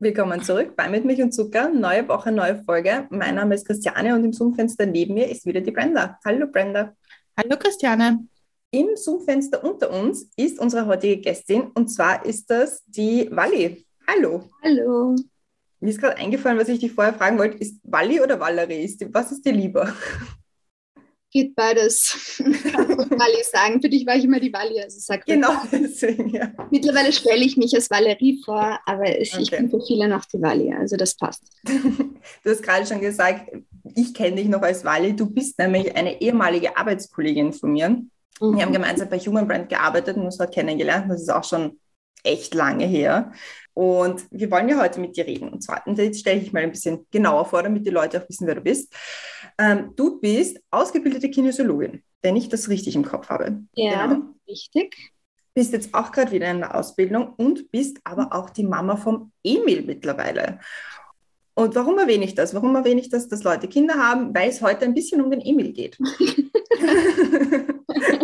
Willkommen zurück bei Mit Milch und Zucker. Neue Woche, neue Folge. Mein Name ist Christiane und im Zoom-Fenster neben mir ist wieder die Brenda. Hallo Brenda. Hallo Christiane. Im Zoom-Fenster unter uns ist unsere heutige Gästin und zwar ist das die Walli. Hallo. Hallo. Mir ist gerade eingefallen, was ich dich vorher fragen wollte. Ist Walli oder Valerie? Was ist dir lieber? Geht beides. Walli sagen. Für dich war ich immer die Walli. Also sag Genau, deswegen, ja. Mittlerweile stelle ich mich als Valerie vor, aber ich, Okay. bin für viele noch die Walli. Also das passt. Du hast gerade schon gesagt, ich kenne dich noch als Wally. Du bist nämlich eine ehemalige Arbeitskollegin von mir. Wir haben gemeinsam bei Human Brand gearbeitet und uns dort kennengelernt. Das ist auch schon echt lange her. Und wir wollen ja heute mit dir reden. Und zwar, und jetzt stelle ich mal ein bisschen genauer vor, damit die Leute auch wissen, wer du bist. Ähm, du bist ausgebildete Kinesiologin, wenn ich das richtig im Kopf habe. Ja, Genau. richtig. Bist jetzt auch gerade wieder in der Ausbildung und bist aber auch die Mama vom Emil mittlerweile. Und warum erwähne ich das? Warum erwähne ich das, dass Leute Kinder haben? Weil es heute ein bisschen um den Emil geht.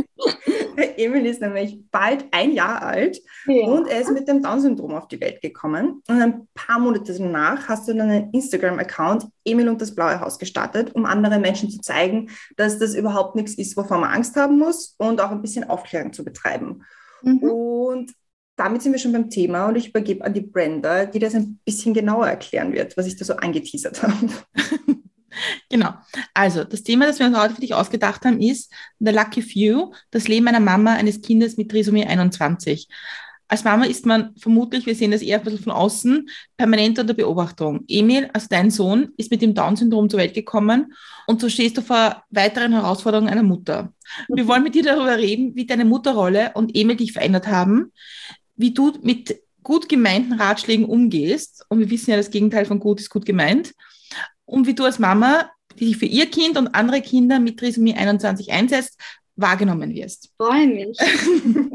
Emil ist nämlich bald ein Jahr alt Ja. und er ist mit dem Down-Syndrom auf die Welt gekommen. Und ein paar Monate danach hast du dann einen Instagram-Account Emil und das Blaue Haus gestartet, um anderen Menschen zu zeigen, dass das überhaupt nichts ist, wovor man Angst haben muss und auch ein bisschen Aufklärung zu betreiben. Mhm. Und damit sind wir schon beim Thema und ich übergebe an die Brenda, die das ein bisschen genauer erklären wird, was ich da so angeteasert habe. Genau. Also, das Thema, das wir uns heute für dich ausgedacht haben, ist The Lucky Few, das Leben einer Mama eines Kindes mit Trisomie 21. Als Mama ist man vermutlich, wir sehen das eher ein bisschen von außen, permanent unter Beobachtung. Emil, also dein Sohn, ist mit dem Down-Syndrom zur Welt gekommen und so stehst du vor weiteren Herausforderungen einer Mutter. Wir wollen mit dir darüber reden, wie deine Mutterrolle und Emil dich verändert haben, wie du mit gut gemeinten Ratschlägen umgehst. Und wir wissen ja, das Gegenteil von gut ist gut gemeint. Und wie du als Mama, die sich für ihr Kind und andere Kinder mit Trisomie 21 einsetzt, wahrgenommen wirst. Freue mich.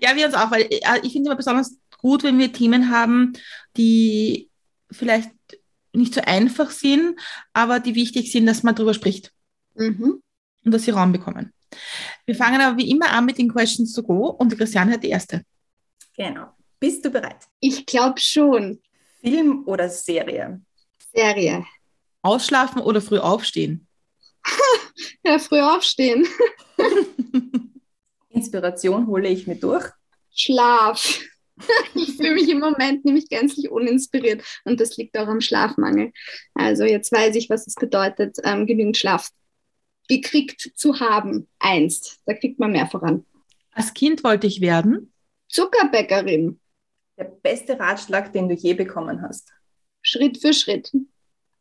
Ja, wir uns auch, weil äh, ich finde immer besonders gut, wenn wir Themen haben, die vielleicht nicht so einfach sind, aber die wichtig sind, dass man darüber spricht Mhm. und dass sie Raum bekommen. Wir fangen aber wie immer an mit den Questions to go und Christiane hat die erste. Genau. Bist du bereit? Ich glaube schon. Film oder Serie? Serie. Ausschlafen oder früh aufstehen? Ja, früh aufstehen. Inspiration hole ich mir durch. Schlaf. Ich fühle mich im Moment nämlich gänzlich uninspiriert und das liegt auch am Schlafmangel. Also jetzt weiß ich, was es bedeutet, ähm, genügend Schlaf gekriegt zu haben. Einst. Da kriegt man mehr voran. Als Kind wollte ich werden. Zuckerbäckerin. Der beste Ratschlag, den du je bekommen hast. Schritt für Schritt.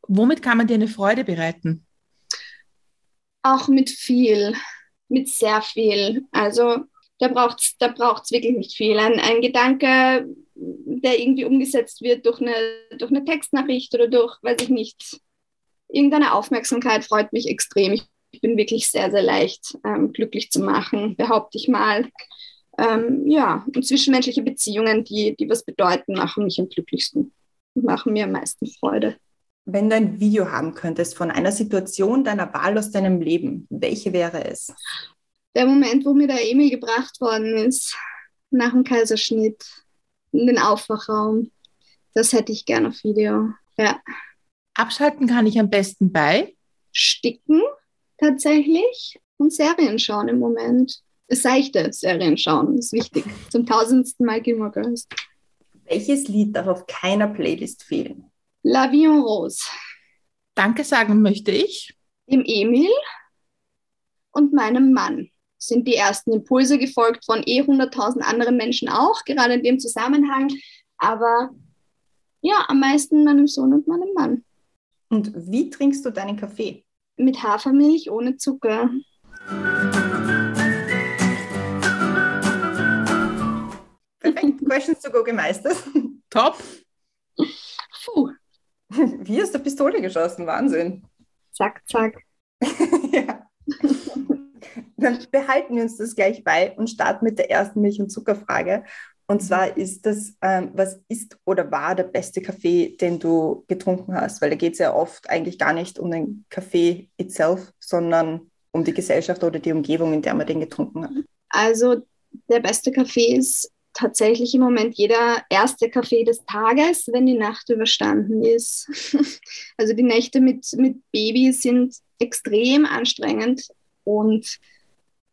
Womit kann man dir eine Freude bereiten? Auch mit viel, mit sehr viel. Also da braucht es da braucht's wirklich nicht viel. Ein, ein Gedanke, der irgendwie umgesetzt wird durch eine, durch eine Textnachricht oder durch, weiß ich nicht, irgendeine Aufmerksamkeit freut mich extrem. Ich, bin wirklich sehr, sehr leicht ähm, glücklich zu machen, behaupte ich mal. Ähm, ja, und zwischenmenschliche Beziehungen, die, die was bedeuten, machen mich am glücklichsten, machen mir am meisten Freude. Wenn du ein Video haben könntest von einer Situation deiner Wahl aus deinem Leben, welche wäre es? der Moment, wo mir der Emil gebracht worden ist, nach dem Kaiserschnitt, in den Aufwachraum, das hätte ich gerne auf Video. Ja, Abschalten kann ich am besten bei. sticken tatsächlich und Serien schauen im Moment. Seichte Serien schauen, ist wichtig. Zum tausendsten Mal Gilmore Girls. Welches Lied darf auf keiner Playlist fehlen? La Vie en Rose. Danke sagen möchte ich. Dem Emil und meinem Mann sind die ersten Impulse gefolgt von eh 100.000 anderen Menschen auch, gerade in dem Zusammenhang. Aber ja, am meisten meinem Sohn und meinem Mann. Und wie trinkst du deinen Kaffee? Mit Hafermilch ohne Zucker. Questions to go gemeistert. Top. Puh. Wie aus der Pistole geschossen, Wahnsinn. Zack, zack. ja. Dann behalten wir uns das gleich bei und starten mit der ersten Milch- und Zuckerfrage. Und zwar ist das, ähm, was ist oder war der beste Kaffee, den du getrunken hast? Weil da geht es ja oft eigentlich gar nicht um den Kaffee itself, sondern um die Gesellschaft oder die Umgebung, in der man den getrunken hat. Also der beste Kaffee ist tatsächlich im Moment jeder erste Kaffee des Tages, wenn die Nacht überstanden ist. also die Nächte mit, mit Baby sind extrem anstrengend und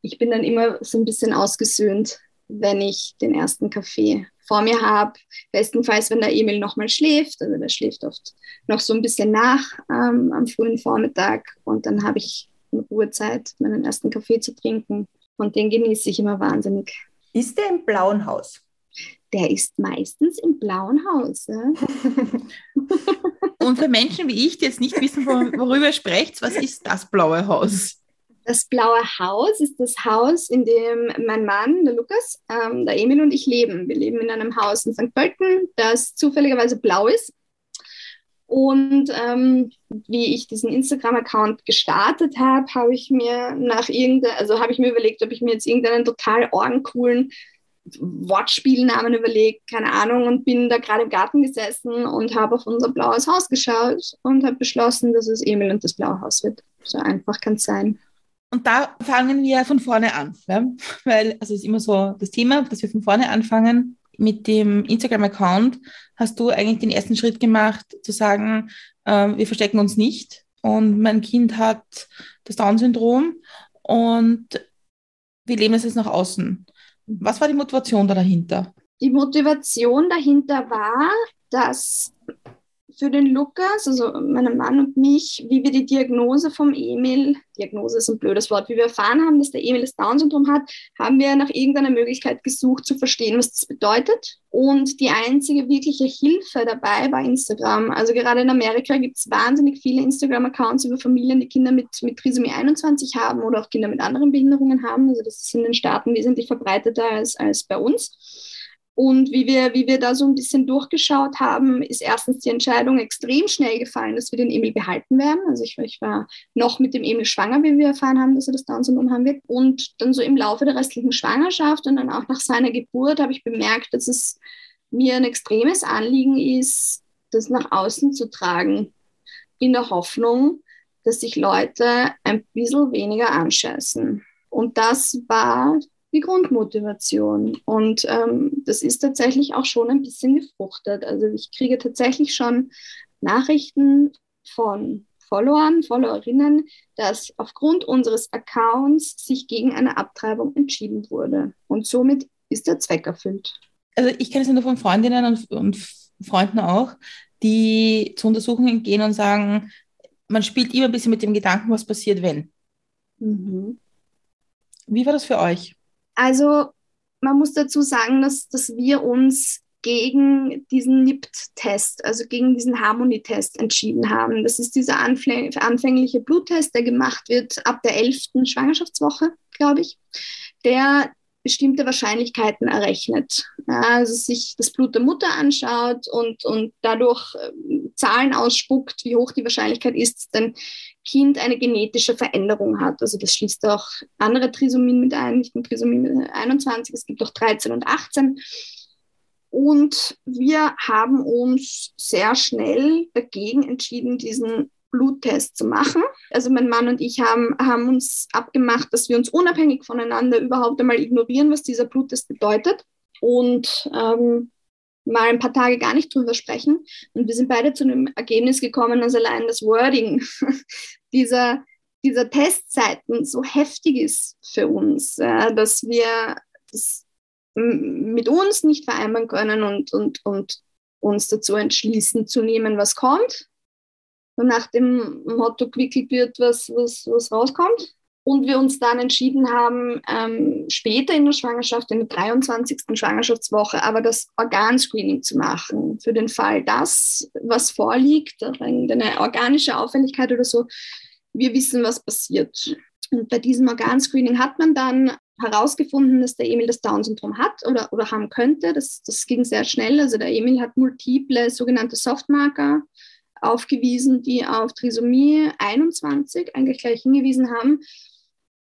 ich bin dann immer so ein bisschen ausgesöhnt, wenn ich den ersten Kaffee vor mir habe. Bestenfalls, wenn der Emil nochmal schläft. Also der schläft oft noch so ein bisschen nach ähm, am frühen Vormittag und dann habe ich in Ruhezeit, meinen ersten Kaffee zu trinken. Und den genieße ich immer wahnsinnig. Ist der im blauen Haus? Der ist meistens im blauen Haus. Ja? Und für Menschen wie ich, die jetzt nicht wissen, worüber ihr sprecht, was ist das blaue Haus? Das blaue Haus ist das Haus, in dem mein Mann, der Lukas, ähm, der Emil und ich leben. Wir leben in einem Haus in St. Pölten, das zufälligerweise blau ist. Und ähm, wie ich diesen Instagram-Account gestartet habe, habe ich mir nach irgendeiner, also habe ich mir überlegt, ob ich mir jetzt irgendeinen total orgencoolen Wortspielnamen überlegt, keine Ahnung, und bin da gerade im Garten gesessen und habe auf unser blaues Haus geschaut und habe beschlossen, dass es Emil und das blaue Haus wird. So einfach kann es sein. Und da fangen wir von vorne an, ja? weil also es ist immer so das Thema, dass wir von vorne anfangen. Mit dem Instagram-Account hast du eigentlich den ersten Schritt gemacht, zu sagen, äh, wir verstecken uns nicht und mein Kind hat das Down-Syndrom und wir leben es jetzt nach außen. Was war die Motivation da dahinter? Die Motivation dahinter war, dass für den Lukas, also meinen Mann und mich, wie wir die Diagnose vom Emil, Diagnose ist ein blödes Wort, wie wir erfahren haben, dass der Emil das Down-Syndrom hat, haben wir nach irgendeiner Möglichkeit gesucht zu verstehen, was das bedeutet. Und die einzige wirkliche Hilfe dabei war Instagram. Also gerade in Amerika gibt es wahnsinnig viele Instagram-Accounts über Familien, die Kinder mit, mit Trisomie 21 haben oder auch Kinder mit anderen Behinderungen haben. Also das ist in den Staaten wesentlich verbreiteter als, als bei uns. Und wie wir, wie wir da so ein bisschen durchgeschaut haben, ist erstens die Entscheidung extrem schnell gefallen, dass wir den Emil behalten werden. Also ich, ich war noch mit dem Emil schwanger, wie wir erfahren haben, dass er das Down-Syndrom haben wird. Und dann so im Laufe der restlichen Schwangerschaft und dann auch nach seiner Geburt habe ich bemerkt, dass es mir ein extremes Anliegen ist, das nach außen zu tragen, in der Hoffnung, dass sich Leute ein bisschen weniger anscheißen. Und das war die Grundmotivation. Und ähm, das ist tatsächlich auch schon ein bisschen gefruchtet. Also ich kriege tatsächlich schon Nachrichten von Followern, Followerinnen, dass aufgrund unseres Accounts sich gegen eine Abtreibung entschieden wurde. Und somit ist der Zweck erfüllt. Also ich kenne es nur von Freundinnen und, und Freunden auch, die zu Untersuchungen gehen und sagen, man spielt immer ein bisschen mit dem Gedanken, was passiert, wenn. Mhm. Wie war das für euch? Also man muss dazu sagen, dass, dass wir uns gegen diesen NIPT-Test, also gegen diesen Harmonietest entschieden haben. Das ist dieser anfängliche Bluttest, der gemacht wird ab der 11. Schwangerschaftswoche, glaube ich, der bestimmte Wahrscheinlichkeiten errechnet. Also sich das Blut der Mutter anschaut und, und dadurch äh, Zahlen ausspuckt, wie hoch die Wahrscheinlichkeit ist, dass dein Kind eine genetische Veränderung hat. Also das schließt auch andere Trisomien mit ein, nicht nur Trisomie 21, es gibt auch 13 und 18. Und wir haben uns sehr schnell dagegen entschieden, diesen Bluttest zu machen. Also mein Mann und ich haben, haben uns abgemacht, dass wir uns unabhängig voneinander überhaupt einmal ignorieren, was dieser Bluttest bedeutet. Und ähm, mal ein paar Tage gar nicht drüber sprechen. Und wir sind beide zu einem Ergebnis gekommen, dass allein das Wording dieser, dieser Testzeiten so heftig ist für uns, äh, dass wir das mit uns nicht vereinbaren können und, und, und uns dazu entschließen zu nehmen, was kommt nach dem Motto gewickelt wird, was, was, was rauskommt. Und wir uns dann entschieden haben, ähm, später in der Schwangerschaft, in der 23. Schwangerschaftswoche, aber das Organscreening zu machen. Für den Fall, dass was vorliegt, eine organische Auffälligkeit oder so, wir wissen, was passiert. Und bei diesem Organscreening hat man dann herausgefunden, dass der Emil das Down-Syndrom hat oder, oder haben könnte. Das, das ging sehr schnell. Also der Emil hat multiple sogenannte Softmarker aufgewiesen, die auf Trisomie 21 eigentlich gleich hingewiesen haben.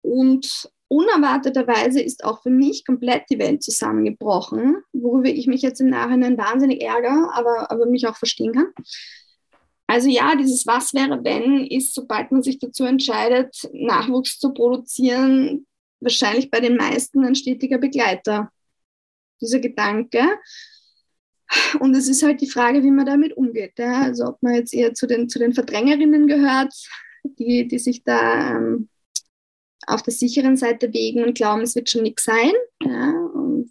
Und unerwarteterweise ist auch für mich komplett die Welt zusammengebrochen, worüber ich mich jetzt im Nachhinein wahnsinnig ärgere, aber, aber mich auch verstehen kann. Also ja, dieses Was wäre wenn ist, sobald man sich dazu entscheidet, Nachwuchs zu produzieren, wahrscheinlich bei den meisten ein stetiger Begleiter. Dieser Gedanke. Und es ist halt die Frage, wie man damit umgeht. Ja? Also ob man jetzt eher zu den, zu den Verdrängerinnen gehört, die, die sich da ähm, auf der sicheren Seite wägen und glauben, es wird schon nichts sein, ja,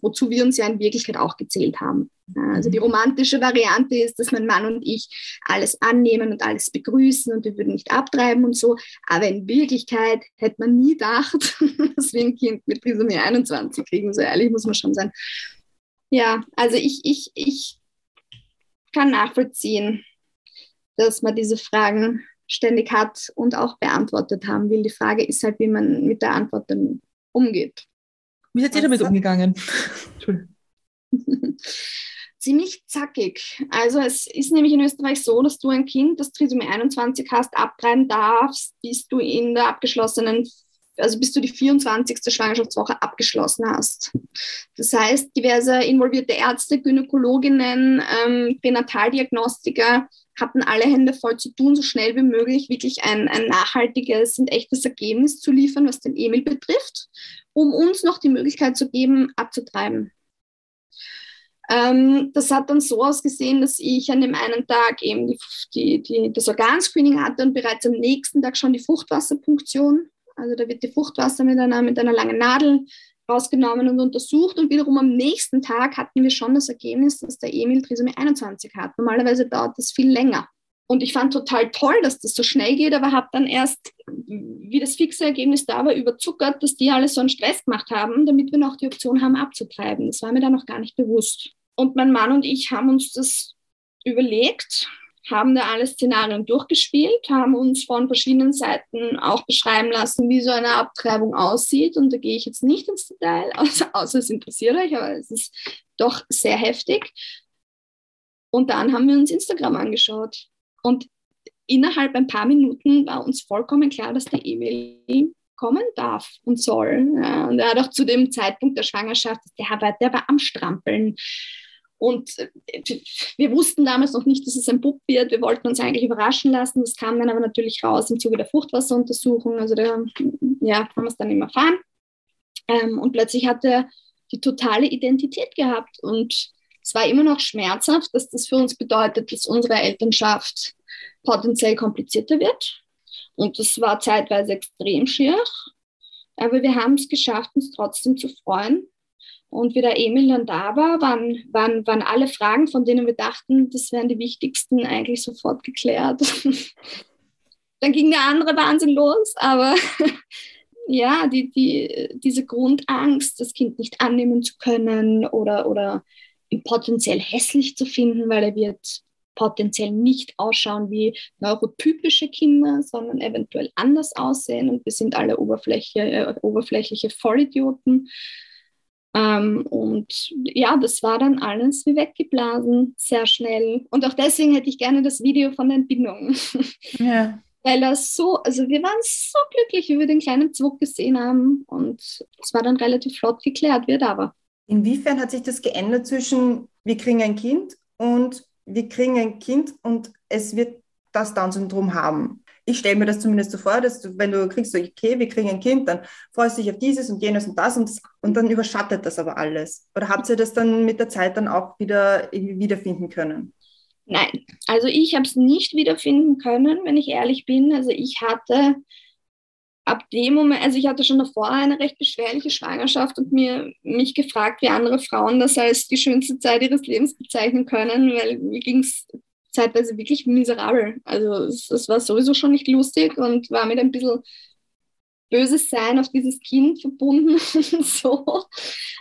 wozu wir uns ja in Wirklichkeit auch gezählt haben. Ja, also die mhm. romantische Variante ist, dass mein Mann und ich alles annehmen und alles begrüßen und wir würden nicht abtreiben und so. Aber in Wirklichkeit hätte man nie gedacht, dass wir ein Kind mit Trisomie 21 kriegen. So ehrlich muss man schon sein. Ja, also ich, ich, ich kann nachvollziehen, dass man diese Fragen ständig hat und auch beantwortet haben will. Die Frage ist halt, wie man mit der Antwort dann umgeht. Wie seid ihr damit umgegangen? Ziemlich zackig. Also es ist nämlich in Österreich so, dass du ein Kind, das Trisomie 21 hast, abtreiben darfst, bis du in der abgeschlossenen also bis du die 24. Schwangerschaftswoche abgeschlossen hast. Das heißt, diverse involvierte Ärzte, Gynäkologinnen, ähm, Pränataldiagnostiker hatten alle Hände voll zu tun, so schnell wie möglich wirklich ein, ein nachhaltiges und echtes Ergebnis zu liefern, was den Emil betrifft, um uns noch die Möglichkeit zu geben, abzutreiben. Ähm, das hat dann so ausgesehen, dass ich an dem einen Tag eben die, die, die, das Organscreening hatte und bereits am nächsten Tag schon die Fruchtwasserpunktion. Also da wird die Fruchtwasser mit einer, mit einer langen Nadel rausgenommen und untersucht und wiederum am nächsten Tag hatten wir schon das Ergebnis, dass der Emil Trisomie 21 hat. Normalerweise dauert das viel länger. Und ich fand total toll, dass das so schnell geht, aber habe dann erst, wie das fixe Ergebnis da war, überzuckert, dass die alle so einen Stress gemacht haben, damit wir noch die Option haben, abzutreiben. Das war mir dann noch gar nicht bewusst. Und mein Mann und ich haben uns das überlegt haben da alle Szenarien durchgespielt, haben uns von verschiedenen Seiten auch beschreiben lassen, wie so eine Abtreibung aussieht. Und da gehe ich jetzt nicht ins Detail, außer, außer es interessiert euch, aber es ist doch sehr heftig. Und dann haben wir uns Instagram angeschaut. Und innerhalb ein paar Minuten war uns vollkommen klar, dass der Emil kommen darf und soll. Ja, und er hat auch zu dem Zeitpunkt der Schwangerschaft, der war, der war am Strampeln. Und äh, wir wussten damals noch nicht, dass es ein Bub wird. Wir wollten uns eigentlich überraschen lassen. Das kam dann aber natürlich raus im Zuge der Fruchtwasseruntersuchung. Also da ja, haben wir es dann immer erfahren. Ähm, und plötzlich hat er die totale Identität gehabt. Und es war immer noch schmerzhaft, dass das für uns bedeutet, dass unsere Elternschaft potenziell komplizierter wird. Und das war zeitweise extrem schier. Aber wir haben es geschafft, uns trotzdem zu freuen und wie der Emil dann da war, waren, waren, waren alle Fragen, von denen wir dachten, das wären die wichtigsten, eigentlich sofort geklärt. dann ging der andere Wahnsinn los, aber ja, die, die, diese Grundangst, das Kind nicht annehmen zu können oder, oder ihn potenziell hässlich zu finden, weil er wird potenziell nicht ausschauen wie neurotypische Kinder, sondern eventuell anders aussehen und wir sind alle Oberfläche, äh, oberflächliche Vollidioten. Ähm, und ja, das war dann alles wie weggeblasen, sehr schnell. Und auch deswegen hätte ich gerne das Video von der Entbindung. Ja. Weil das so, also wir waren so glücklich, wie wir den kleinen Zug gesehen haben. Und es war dann relativ flott geklärt, wie er da war. Inwiefern hat sich das geändert zwischen wir kriegen ein Kind und wir kriegen ein Kind und es wird das Down-Syndrom haben? Ich stelle mir das zumindest so vor, dass du, wenn du kriegst, okay, wir kriegen ein Kind, dann freust du dich auf dieses und jenes und das und, das, und dann überschattet das aber alles. Oder habt ihr das dann mit der Zeit dann auch wieder irgendwie wiederfinden können? Nein, also ich habe es nicht wiederfinden können, wenn ich ehrlich bin. Also ich hatte ab dem Moment, also ich hatte schon davor eine recht beschwerliche Schwangerschaft und mir mich gefragt, wie andere Frauen das als die schönste Zeit ihres Lebens bezeichnen können, weil mir ging es zeitweise wirklich miserabel. Also es, es, war sowieso schon nicht lustig und war mit ein bisschen böses Sein auf dieses Kind verbunden. so.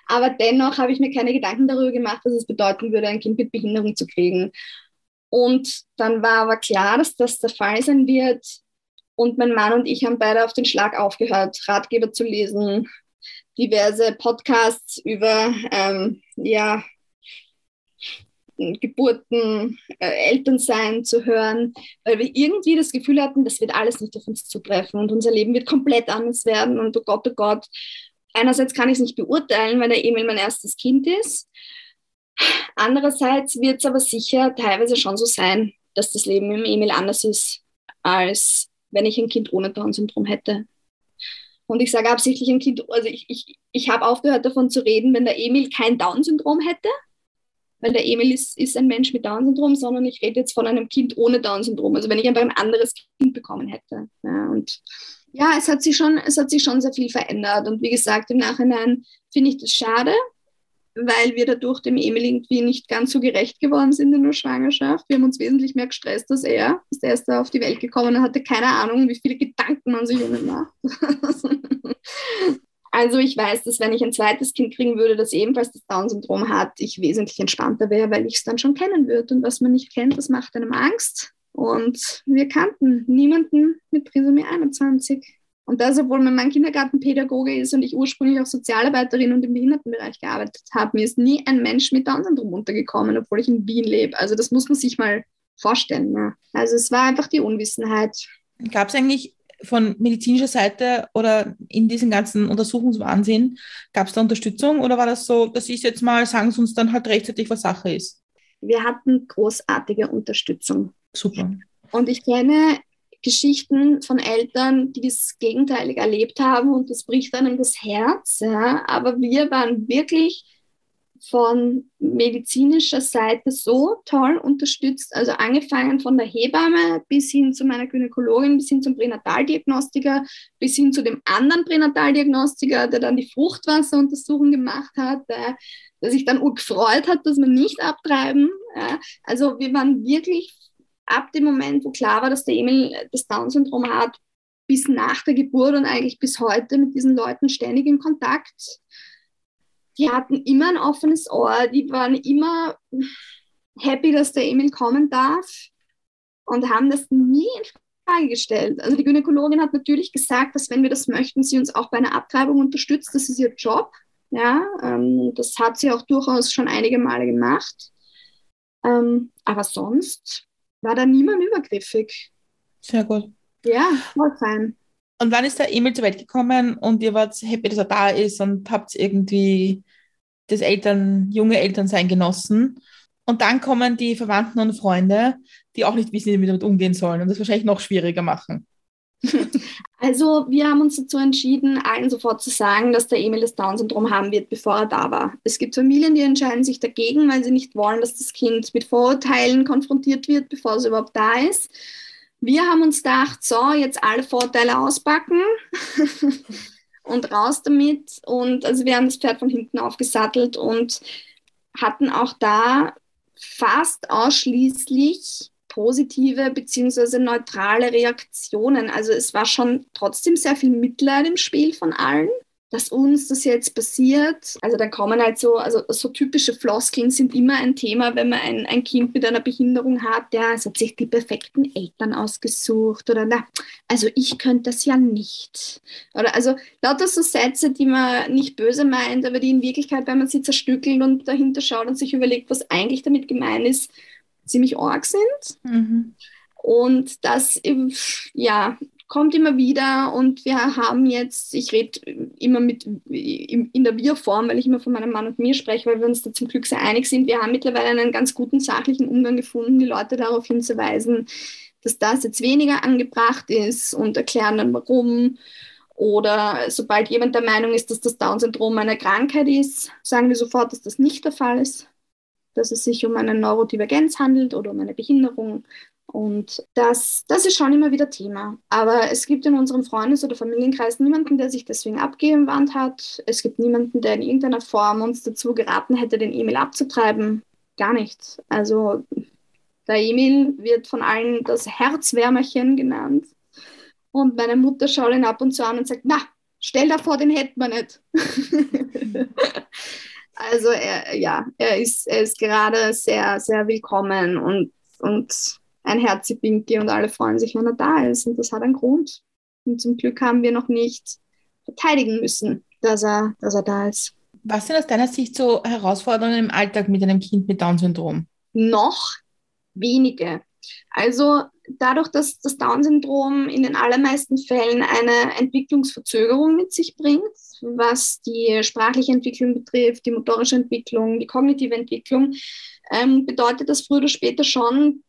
Aber dennoch habe ich mir keine Gedanken darüber gemacht, was es bedeuten würde, ein Kind mit Behinderung zu kriegen. Und dann war aber klar, dass das der Fall sein wird. Und mein Mann und ich haben beide auf den Schlag aufgehört, Ratgeber zu lesen, diverse Podcasts über ähm, ja, Geburten, äh, Elternsein zu hören, weil wir irgendwie das Gefühl hatten, das wird alles nicht auf uns zutreffen und unser Leben wird komplett anders werden und oh Gott, oh Gott. Einerseits kann ich es nicht beurteilen, weil der Emil mein erstes Kind ist. Andererseits wird es aber sicher teilweise schon so sein, dass das Leben im Emil anders ist, als wenn ich ein Kind ohne Down-Syndrom hätte. Und ich sage absichtlich ein Kind, also ich, ich, ich habe aufgehört davon zu reden, wenn der Emil kein Down-Syndrom hätte, weil der Emil ist, ist ein Mensch mit Down-Syndrom, sondern ich rede jetzt von einem Kind ohne Down-Syndrom. Also wenn ich einfach ein anderes Kind bekommen hätte. Ja, und ja, es hat sich schon, es hat sich schon sehr viel verändert. Und wie gesagt, im Nachhinein finde ich das schade, weil wir dadurch dem Emil irgendwie nicht ganz so gerecht geworden sind in der Schwangerschaft. Wir haben uns wesentlich mehr gestresst als er. Ist er erst da auf die Welt gekommen und hatte keine Ahnung, wie viele Gedanken man sich um ihn macht. also ich weiß, dass wenn ich ein zweites Kind kriegen würde, das ebenfalls das Down-Syndrom hat, ich wesentlich entspannter wäre, weil ich es dann schon kennen würde. Und was man nicht kennt, das macht einem Angst. Und wir kannten niemanden mit Trisomie 21. Und das, obwohl mein Kindergartenpädagoge ist und ich ursprünglich auch Sozialarbeiterin und im Behindertenbereich gearbeitet habe, mir ist nie ein Mensch mit Down-Syndrom untergekommen, obwohl ich in Wien lebe. Also das muss man sich mal vorstellen. Ja. Also es war einfach die Unwissenheit. Gab es eigentlich von medizinischer Seite oder in diesem ganzen Untersuchungswahnsinn, gab es da Unterstützung oder war das so, dass ich jetzt mal, sagen Sie uns dann halt rechtzeitig, was Sache ist? Wir hatten großartige Unterstützung. Super. Und ich kenne Geschichten von Eltern, die das gegenteilig erlebt haben und das bricht einem das Herz. Ja. Aber wir waren wirklich von medizinischer Seite so toll unterstützt, also angefangen von der Hebamme bis hin zu meiner Gynäkologin, bis hin zum Pränataldiagnostiker, bis hin zu dem anderen Pränataldiagnostiker, der dann die Fruchtwasseruntersuchung gemacht hat, der, der sich dann gefreut hat, dass wir nicht abtreiben. Also wir waren wirklich ab dem Moment, wo klar war, dass der Emil das Down-Syndrom hat, bis nach der Geburt und eigentlich bis heute mit diesen Leuten ständig in Kontakt. Die hatten immer ein offenes Ohr, die waren immer happy, dass der Emil kommen darf und haben das nie in Frage gestellt. Also die Gynäkologin hat natürlich gesagt, dass wenn wir das möchten, sie uns auch bei einer Abtreibung unterstützt. Das ist ihr Job. Ja, ähm, das hat sie auch durchaus schon einige Male gemacht. Ähm, aber sonst war da niemand übergriffig. Sehr gut. Ja, voll fein. Und wann ist der Emil zur Welt gekommen und ihr wart happy, dass er da ist und habt irgendwie das Eltern, junge Elternsein genossen? Und dann kommen die Verwandten und Freunde, die auch nicht wissen, wie sie damit umgehen sollen und das wahrscheinlich noch schwieriger machen. Also wir haben uns dazu entschieden, allen sofort zu sagen, dass der Emil das Down-Syndrom haben wird, bevor er da war. Es gibt Familien, die entscheiden sich dagegen, weil sie nicht wollen, dass das Kind mit Vorurteilen konfrontiert wird, bevor es überhaupt da ist. Wir haben uns gedacht, so, jetzt alle Vorteile auspacken und raus damit. Und also wir haben das Pferd von hinten aufgesattelt und hatten auch da fast ausschließlich positive bzw. neutrale Reaktionen. Also es war schon trotzdem sehr viel Mitleid im Spiel von allen, dass uns das jetzt passiert. Also da kommen halt so, also so typische Floskeln sind immer ein Thema, wenn man ein, ein Kind mit einer Behinderung hat, ja, es hat sich die perfekten Eltern ausgesucht oder na, also ich könnte das ja nicht. Oder also lauter so Sätze, die man nicht böse meint, aber die in Wirklichkeit, wenn man sie zerstückelt und dahinter schaut und sich überlegt, was eigentlich damit gemeint ist, ziemlich arg sind. Mhm. Und das, ja, kommt immer wieder und wir haben jetzt, ich rede immer mit in der Wir-Form, weil ich immer von meinem Mann und mir spreche, weil wir uns da zum Glück sehr einig sind. Wir haben mittlerweile einen ganz guten sachlichen Umgang gefunden, die Leute darauf hinzuweisen, dass das jetzt weniger angebracht ist und erklären dann warum. Oder sobald jemand der Meinung ist, dass das Down-Syndrom eine Krankheit ist, sagen wir sofort, dass das nicht der Fall ist dass es sich um eine Neurodivergenz handelt oder um eine Behinderung. Und das, das ist schon immer wieder Thema. Aber es gibt in unserem Freundes- oder Familienkreis niemanden, der sich deswegen abgewandt hat. Es gibt niemanden, der in irgendeiner Form uns dazu geraten hätte, den Emil abzutreiben. Gar nichts. Also der Emil wird von allen das Herzwärmerchen genannt. Und meine Mutter schaut ihn ab und zu an und sagt, na, stell dir vor, den hätten wir nicht. Also er, ja, er ist, er ist gerade sehr, sehr willkommen und, und ein Herzipinki und alle freuen sich, wenn er da ist. Und das hat einen Grund. Und zum Glück haben wir noch nicht verteidigen müssen, dass er, dass er da ist. Was sind aus deiner Sicht so Herausforderungen im Alltag mit einem Kind mit Down-Syndrom? noch wenige. Also dadurch, dass das Down-Syndrom in den allermeisten Fällen eine Entwicklungsverzögerung mit sich bringt, was die sprachliche Entwicklung betrifft, die motorische Entwicklung, die kognitive Entwicklung, ähm, bedeutet das früher oder später schon,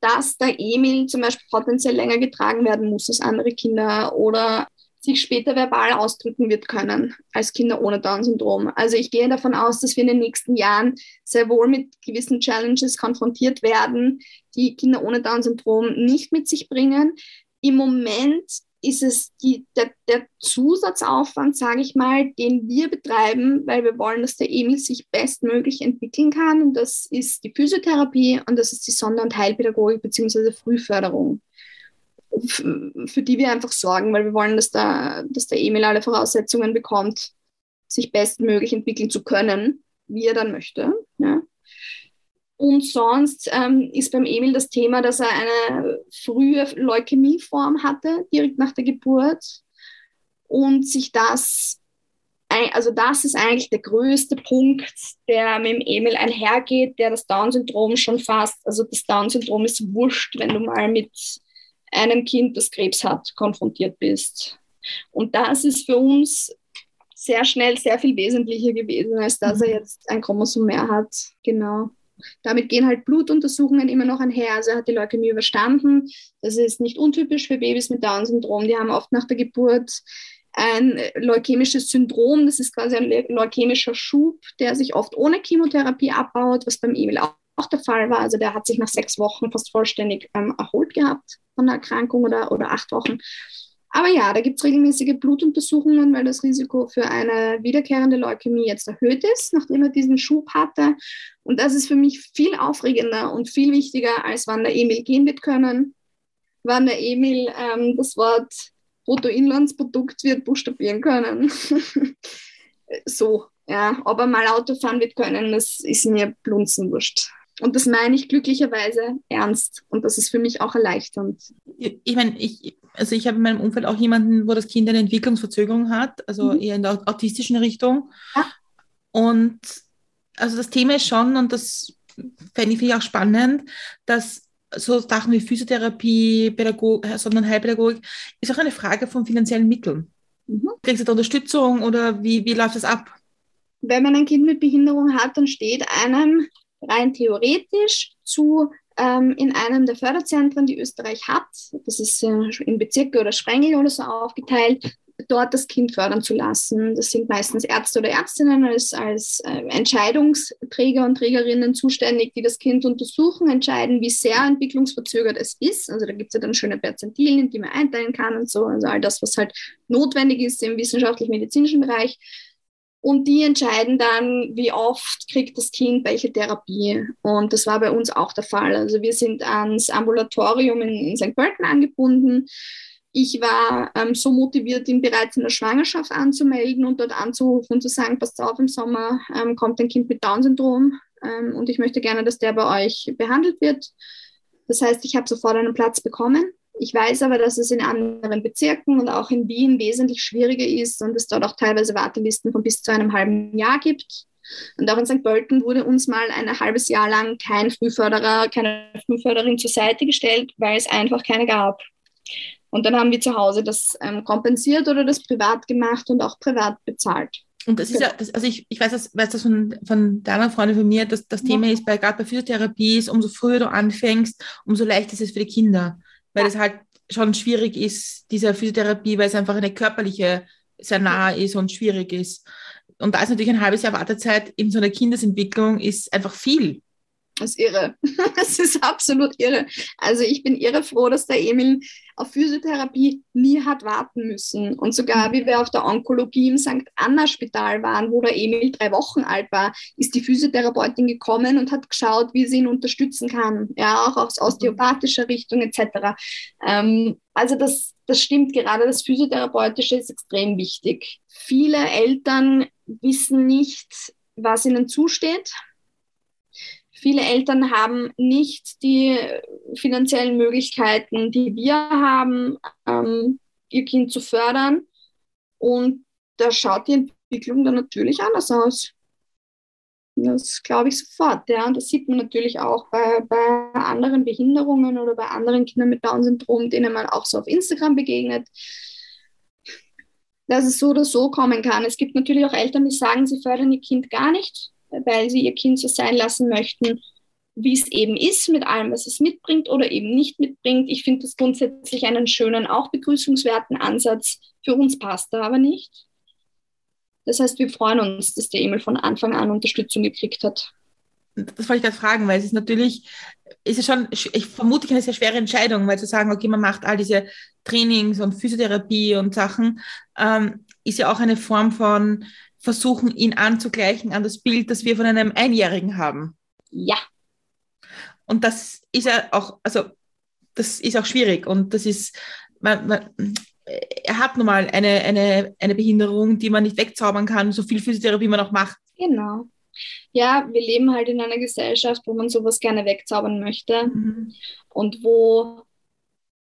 dass der Emil zum Beispiel potenziell länger getragen werden muss als andere Kinder oder sich später verbal ausdrücken wird können als Kinder ohne Down-Syndrom. Also ich gehe davon aus, dass wir in den nächsten Jahren sehr wohl mit gewissen Challenges konfrontiert werden, die Kinder ohne Down-Syndrom nicht mit sich bringen. Im Moment ist es die, der, der Zusatzaufwand, sage ich mal, den wir betreiben, weil wir wollen, dass der Emil sich bestmöglich entwickeln kann. Und das ist die Physiotherapie und das ist die Sonder- und Heilpädagogik bzw. Frühförderung, für die wir einfach sorgen, weil wir wollen, dass der, dass der Emil alle Voraussetzungen bekommt, sich bestmöglich entwickeln zu können, wie er dann möchte. Ja. Und sonst ähm, ist beim Emil das Thema, dass er eine frühe Leukämieform hatte, direkt nach der Geburt. Und sich das, also das ist eigentlich der größte Punkt, der mit dem Emil einhergeht, der das Down-Syndrom schon fast, also das Down-Syndrom ist wurscht, wenn du mal mit einem Kind, das Krebs hat, konfrontiert bist. Und das ist für uns sehr schnell sehr viel wesentlicher gewesen, als dass er jetzt ein Chromosom mehr hat. Genau. Damit gehen halt Blutuntersuchungen immer noch einher. Also er hat die Leukämie überstanden. Das ist nicht untypisch für Babys mit Down-Syndrom. Die haben oft nach der Geburt ein leukämisches Syndrom. Das ist quasi ein leukämischer Schub, der sich oft ohne Chemotherapie abbaut, was beim Emil auch, der Fall war. Also der hat sich nach sechs Wochen fast vollständig ähm, erholt gehabt von der Erkrankung oder, oder acht Wochen. Aber ja, da gibt es regelmäßige Blutuntersuchungen, weil das Risiko für eine wiederkehrende Leukämie jetzt erhöht ist, nachdem er diesen Schub hatte. Und das ist für mich viel aufregender und viel wichtiger, als wann der Emil gehen wird können, wann der Emil ähm, das Wort Bruttoinlandsprodukt wird buchstabieren können. so, ja, ob er mal Auto fahren wird können, das ist mir blunzenwurscht. Und das meine ich glücklicherweise ernst. Und das ist für mich auch erleichternd. Ich meine, ich, also ich habe in meinem Umfeld auch jemanden, wo das Kind eine Entwicklungsverzögerung hat, also mhm. eher in der autistischen Richtung. Ja. Und also das Thema ist schon, und das fände ich auch spannend, dass so Sachen wie Physiotherapie, Pädagog sondern Heilpädagogik, ist auch eine Frage von finanziellen Mitteln. Mhm. Kriegst du da Unterstützung oder wie, wie läuft das ab? Wenn man ein Kind mit Behinderung hat, dann steht einem rein theoretisch zu ähm, in einem der Förderzentren, die Österreich hat, das ist äh, in Bezirke oder Sprengel oder so aufgeteilt, dort das Kind fördern zu lassen. Das sind meistens Ärzte oder Ärztinnen als, als äh, Entscheidungsträger und Trägerinnen zuständig, die das Kind untersuchen, entscheiden, wie sehr entwicklungsverzögert es ist. Also da gibt es ja dann schöne Perzentilen, die man einteilen kann und so. Also all das, was halt notwendig ist im wissenschaftlich-medizinischen Bereich. Und die entscheiden dann, wie oft kriegt das Kind welche Therapie. Und das war bei uns auch der Fall. Also wir sind ans Ambulatorium in, in St. Pölten angebunden. Ich war ähm, so motiviert, ihn bereits in der Schwangerschaft anzumelden und dort anzurufen und zu sagen, passt auf, im Sommer ähm, kommt ein Kind mit Down-Syndrom ähm, und ich möchte gerne, dass der bei euch behandelt wird. Das heißt, ich habe sofort einen Platz bekommen. Ich weiß aber, dass es in anderen Bezirken und auch in Wien wesentlich schwieriger ist und es dort auch teilweise Wartelisten von bis zu einem halben Jahr gibt. Und auch in St. Pölten wurde uns mal ein halbes Jahr lang kein Frühförderer, keine Frühförderin zur Seite gestellt, weil es einfach keine gab. Und dann haben wir zu Hause das ähm, kompensiert oder das privat gemacht und auch privat bezahlt. Und das ist ja, das, also ich, ich weiß das, weiß das von, von deiner Freundin von mir, dass das ja. Thema ist, bei, gerade bei Physiotherapie ist, umso früher du anfängst, umso leichter ist es für die Kinder weil es halt schon schwierig ist, diese Physiotherapie, weil es einfach eine körperliche sehr nah ist und schwierig ist. Und da ist natürlich ein halbes Jahr Wartezeit in so einer Kindesentwicklung ist einfach viel. Das ist irre. Das ist absolut irre. Also ich bin irre froh, dass der Emil auf Physiotherapie nie hat warten müssen. Und sogar, wie wir auf der Onkologie im St. Anna-Spital waren, wo der Emil drei Wochen alt war, ist die Physiotherapeutin gekommen und hat geschaut, wie sie ihn unterstützen kann. Ja, auch aus osteopathischer Richtung etc. Ähm, also das, das stimmt gerade. Das Physiotherapeutische ist extrem wichtig. Viele Eltern wissen nicht, was ihnen zusteht Viele Eltern haben nicht die finanziellen Möglichkeiten, die wir haben, ähm, ihr Kind zu fördern. Und da schaut die Entwicklung dann natürlich anders aus. Das glaube ich sofort, ja. Und das sieht man natürlich auch bei, bei anderen Behinderungen oder bei anderen Kindern mit Down-Syndrom, denen man auch so auf Instagram begegnet, dass es so oder so kommen kann. Es gibt natürlich auch Eltern, die sagen, sie fördern ihr Kind gar nicht, weil sie ihr Kind so sein lassen möchten, wie es eben ist, mit allem, was es mitbringt oder eben nicht mitbringt. Ich finde das grundsätzlich einen schönen, auch begrüßungswerten Ansatz. Für uns passt er aber nicht. Das heißt, wir freuen uns, dass der Emil von Anfang an Unterstützung gekriegt hat. Das wollte ich gerade fragen, weil es ist natürlich, ist es schon, ich vermute, eine sehr schwere Entscheidung, weil zu sagen, okay, man macht all diese Trainings und Physiotherapie und Sachen, ähm, ist ja auch eine Form von versuchen, ihn anzugleichen an das Bild, das wir von einem Einjährigen haben. Ja. Und das ist ja auch, also das ist auch schwierig und das ist, man, man, er hat nun mal eine, eine, eine Behinderung, die man nicht wegzaubern kann, so viel Physiotherapie man auch macht. Genau. Ja, wir leben halt in einer Gesellschaft, wo man sowas gerne wegzaubern möchte mhm. und wo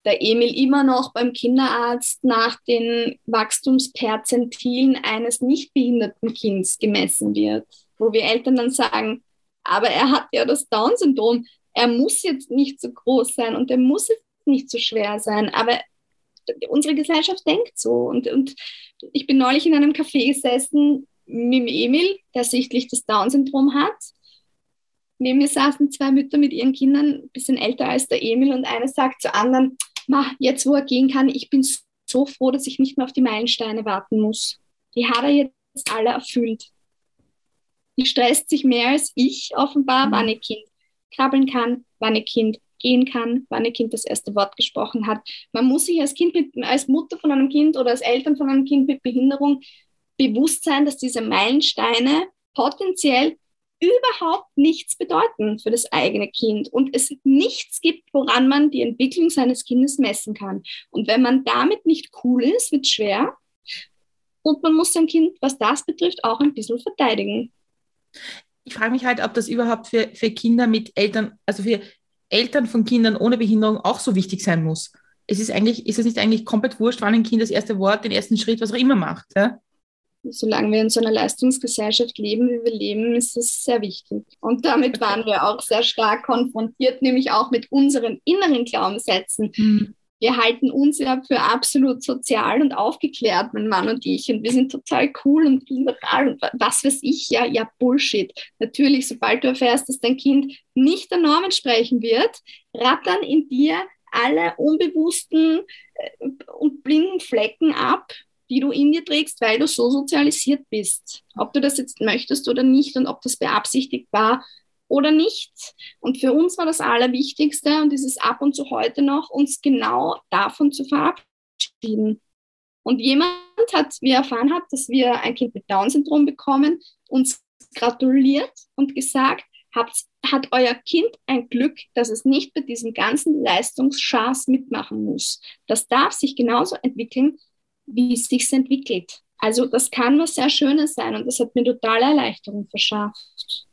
der Emil immer noch beim Kinderarzt nach den Wachstumsperzentilen eines nicht behinderten Kindes gemessen wird, wo wir Eltern dann sagen, aber er hat ja das Down-Syndrom, er muss jetzt nicht so groß sein und er muss jetzt nicht so schwer sein, aber unsere Gesellschaft denkt so. Und, und ich bin neulich in einem Café gesessen mit Emil, der sichtlich das Down-Syndrom hat. Neben mir saßen zwei Mütter mit ihren Kindern, ein bisschen älter als der Emil, und eine sagt zur anderen, Ma, jetzt wo er gehen kann, ich bin so froh, dass ich nicht mehr auf die Meilensteine warten muss. Die hat er jetzt alle erfüllt. Die stresst sich mehr als ich offenbar, wann ihr Kind krabbeln kann, wann ihr Kind gehen kann, wann ein Kind das erste Wort gesprochen hat. Man muss sich als Kind, mit, als Mutter von einem Kind oder als Eltern von einem Kind mit Behinderung bewusst sein, dass diese Meilensteine potenziell überhaupt nichts bedeuten für das eigene Kind und es nichts gibt, woran man die Entwicklung seines Kindes messen kann. Und wenn man damit nicht cool ist, wird schwer. Und man muss sein Kind, was das betrifft, auch ein bisschen verteidigen. Ich frage mich halt, ob das überhaupt für, für Kinder mit Eltern, also für Eltern von Kindern ohne Behinderung auch so wichtig sein muss. Es ist eigentlich, ist es nicht eigentlich komplett wurscht, wann ein Kind das erste Wort, den ersten Schritt, was auch immer macht. Ja? Solange wir in so einer Leistungsgesellschaft leben, wie wir leben, ist das sehr wichtig. Und damit waren wir auch sehr stark konfrontiert, nämlich auch mit unseren inneren Glaubenssätzen. Mhm wir halten uns ja für absolut sozial und aufgeklärt, mein Mann und ich. Und wir sind total cool und liberal und was weiß ich, ja, ja, Bullshit. Natürlich, sobald du erfährst, dass dein Kind nicht der Norm entsprechen wird, rattern in dir alle unbewussten äh, und blinden Flecken ab, die du in dir trägst, weil du so sozialisiert bist. Ob du das jetzt möchtest oder nicht und ob das beabsichtigt war oder nicht. Und für uns war das Allerwichtigste und dieses ab und zu heute noch, uns genau davon zu verabschieden. Und jemand hat, wie er erfahren hat, dass wir ein Kind mit Down-Syndrom bekommen, uns gratuliert und gesagt, habt, hat euer Kind ein Glück, dass es nicht bei diesem ganzen Leistungsschatz mitmachen muss. Das darf sich genauso entwickeln, wie es sich entwickelt. Also das kann was sehr Schönes sein und das hat mir totale Erleichterung verschafft.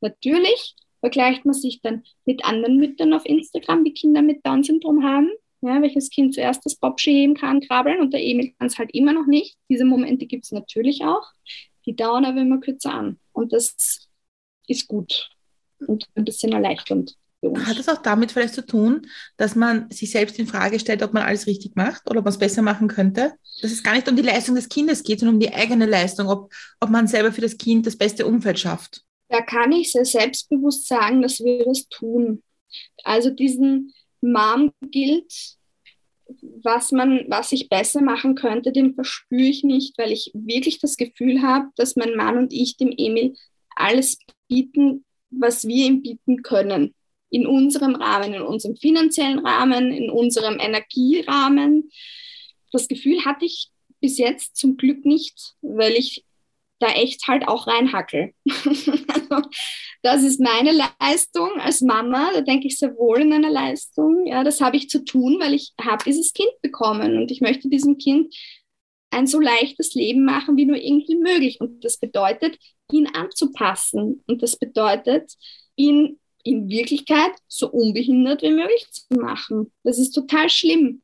Natürlich vergleicht man sich dann mit anderen Müttern auf Instagram, die Kinder mit Down-Syndrom haben. Ja, welches Kind zuerst das Bobschi heben kann, krabbeln und der Emil kann es halt immer noch nicht. Diese Momente gibt es natürlich auch. Die dauern aber immer kürzer an. Und das ist gut und ein bisschen erleichternd. Hat das auch damit vielleicht zu tun, dass man sich selbst in Frage stellt, ob man alles richtig macht oder ob man es besser machen könnte? Dass es gar nicht um die Leistung des Kindes geht, sondern um die eigene Leistung, ob, ob man selber für das Kind das beste Umfeld schafft da kann ich sehr selbstbewusst sagen, dass wir das tun. Also diesen Mom gilt, was man, was ich besser machen könnte, den verspüre ich nicht, weil ich wirklich das Gefühl habe, dass mein Mann und ich dem Emil alles bieten, was wir ihm bieten können. In unserem Rahmen, in unserem finanziellen Rahmen, in unserem Energierahmen. Das Gefühl hatte ich bis jetzt zum Glück nicht, weil ich da echt halt auch reinhackel. also, das ist meine Leistung als Mama, da denke ich sehr wohl in einer Leistung. Ja, das habe ich zu tun, weil ich habe dieses Kind bekommen und ich möchte diesem Kind ein so leichtes Leben machen wie nur irgendwie möglich. Und das bedeutet, ihn anzupassen. Und das bedeutet, ihn in Wirklichkeit so unbehindert wie möglich zu machen. Das ist total schlimm.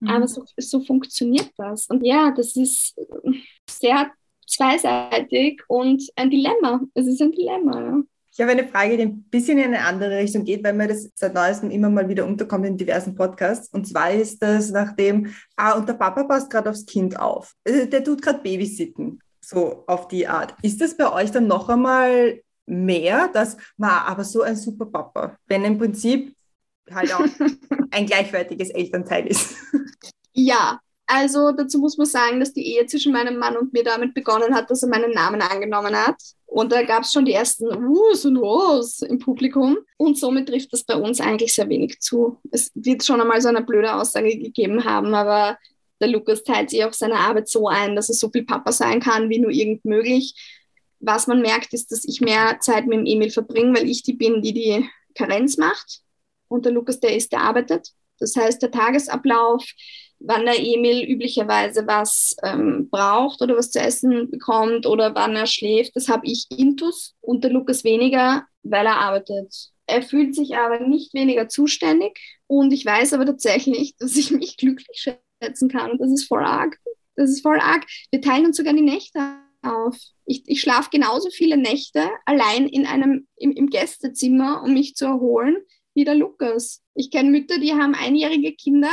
Mhm. Aber so, so funktioniert das. Und ja, das ist sehr zweiseitig und ein Dilemma. Es ist ein Dilemma, ja. Ich habe eine Frage, die ein bisschen in eine andere Richtung geht, weil mir das seit neuestem immer mal wieder unterkommt in diversen Podcasts. Und zwar ist das nachdem, ah, und der Papa passt gerade aufs Kind auf. Äh, der tut gerade Babysitten, so auf die Art. Ist das bei euch dann noch einmal mehr, dass man aber so ein super Papa, wenn im Prinzip halt auch ein gleichwertiges Elternteil ist? Ja, also dazu muss man sagen, dass die Ehe zwischen meinem Mann und mir damit begonnen hat, dass er meinen Namen angenommen hat. Und da gab es schon die ersten Uhs und Was im Publikum. Und somit trifft das bei uns eigentlich sehr wenig zu. Es wird schon einmal so eine blöde Aussage gegeben haben, aber der Lukas teilt sich auch seine Arbeit so ein, dass er so viel Papa sein kann, wie nur irgend möglich. Was man merkt, ist, dass ich mehr Zeit mit dem Emil verbringe, weil ich die bin, die die Karenz macht. Und der Lukas, der ist, der arbeitet. Das heißt, der Tagesablauf, wann der Emil üblicherweise was ähm, braucht oder was zu essen bekommt oder wann er schläft. Das habe ich intus und der Lukas weniger, weil er arbeitet. Er fühlt sich aber nicht weniger zuständig und ich weiß aber tatsächlich, dass ich mich glücklich schätzen kann und das ist voll arg. Das ist voll arg. Wir teilen uns sogar die Nächte auf. Ich, ich schlafe genauso viele Nächte allein in einem, im, im Gästezimmer, um mich zu erholen, wie der Lukas. Ich kenne Mütter, die haben einjährige Kinder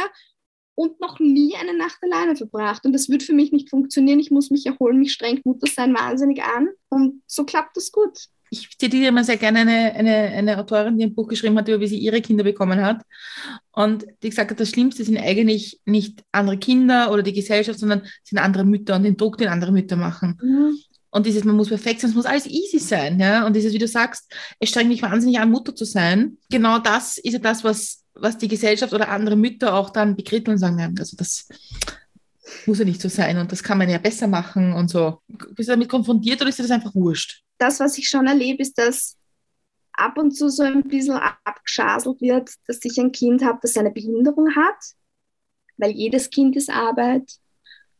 und noch nie eine Nacht alleine verbracht. Und das wird für mich nicht funktionieren. Ich muss mich erholen, mich strengt Mutter sein wahnsinnig an. Und so klappt das gut. Ich zitiere immer sehr gerne eine, eine, eine Autorin, die ein Buch geschrieben hat, über wie sie ihre Kinder bekommen hat. Und die gesagt hat, das Schlimmste sind eigentlich nicht andere Kinder oder die Gesellschaft, sondern sind andere Mütter und den Druck, den andere Mütter machen. Mhm. Und dieses, man muss perfekt sein, es muss alles easy sein. Ja? Und dieses, wie du sagst, es strengt mich wahnsinnig an, Mutter zu sein. Genau das ist ja das, was was die Gesellschaft oder andere Mütter auch dann bekritteln und sagen, also das muss ja nicht so sein und das kann man ja besser machen und so. Bist du damit konfrontiert oder ist dir das einfach wurscht? Das, was ich schon erlebe, ist, dass ab und zu so ein bisschen abgeschaselt wird, dass ich ein Kind habe, das eine Behinderung hat, weil jedes Kind ist Arbeit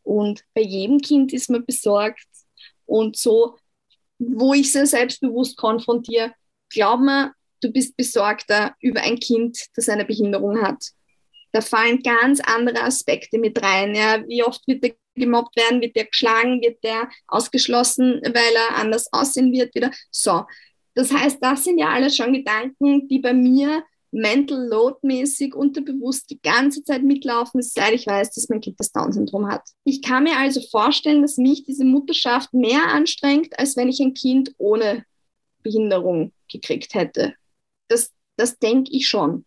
und bei jedem Kind ist man besorgt und so, wo ich sehr selbstbewusst konfrontiere, glaub mir, du bist besorgter über ein Kind, das eine Behinderung hat. Da fallen ganz andere Aspekte mit rein. Ja. Wie oft wird der gemobbt werden, wird der geschlagen, wird der ausgeschlossen, weil er anders aussehen wird wieder. So, das heißt, das sind ja alles schon Gedanken, die bei mir mental load mäßig unterbewusst die ganze Zeit mitlaufen, seit ich weiß, dass mein Kind das Down-Syndrom hat. Ich kann mir also vorstellen, dass mich diese Mutterschaft mehr anstrengt, als wenn ich ein Kind ohne Behinderung gekriegt hätte das, das denke ich schon.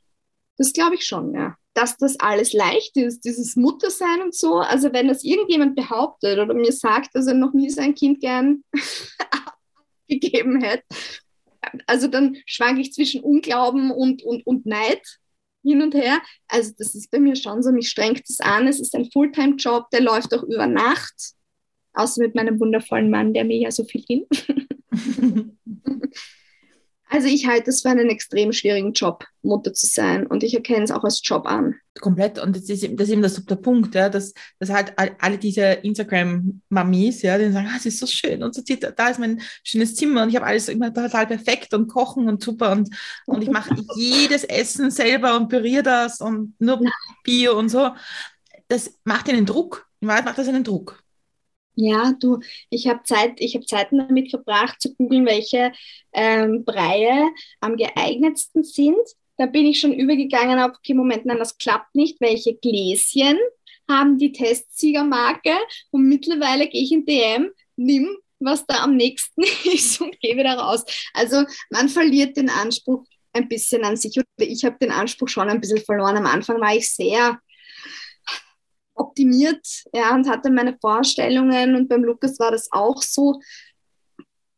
Das glaube ich schon, ja. Dass das alles leicht ist, dieses Muttersein und so. Also wenn das irgendjemand behauptet oder mir sagt, dass er noch nie sein Kind gern gegeben hätte, also dann schwanke ich zwischen Unglauben und, und, und Neid hin und her. Also das ist bei mir schon so, mich strengt das an. Es ist ein Fulltime-Job, der läuft auch über Nacht. Außer mit meinem wundervollen Mann, der mir ja so viel hin. Also ich halte es für einen extrem schwierigen Job, Mutter zu sein und ich erkenne es auch als Job an. Komplett und das ist, das ist eben das, der Punkt, ja, dass, dass halt alle diese Instagram-Mamis, ja, die sagen, ah, es ist so schön und so da ist mein schönes Zimmer und ich habe alles immer total perfekt und kochen und super und, und ich mache jedes Essen selber und püriere das und nur Bio und so. Das macht einen Druck. In Wahrheit macht das einen Druck. Ja, du, ich habe Zeit, ich habe Zeiten damit verbracht zu googeln, welche ähm, Breie am geeignetsten sind. Da bin ich schon übergegangen auf, okay, Moment, nein, das klappt nicht. Welche Gläschen haben die Testsiegermarke? Und mittlerweile gehe ich in DM, nimm, was da am nächsten ist und gehe wieder raus. Also man verliert den Anspruch ein bisschen an sich. Oder ich habe den Anspruch schon ein bisschen verloren. Am Anfang war ich sehr optimiert ja, und hatte meine Vorstellungen und beim Lukas war das auch so.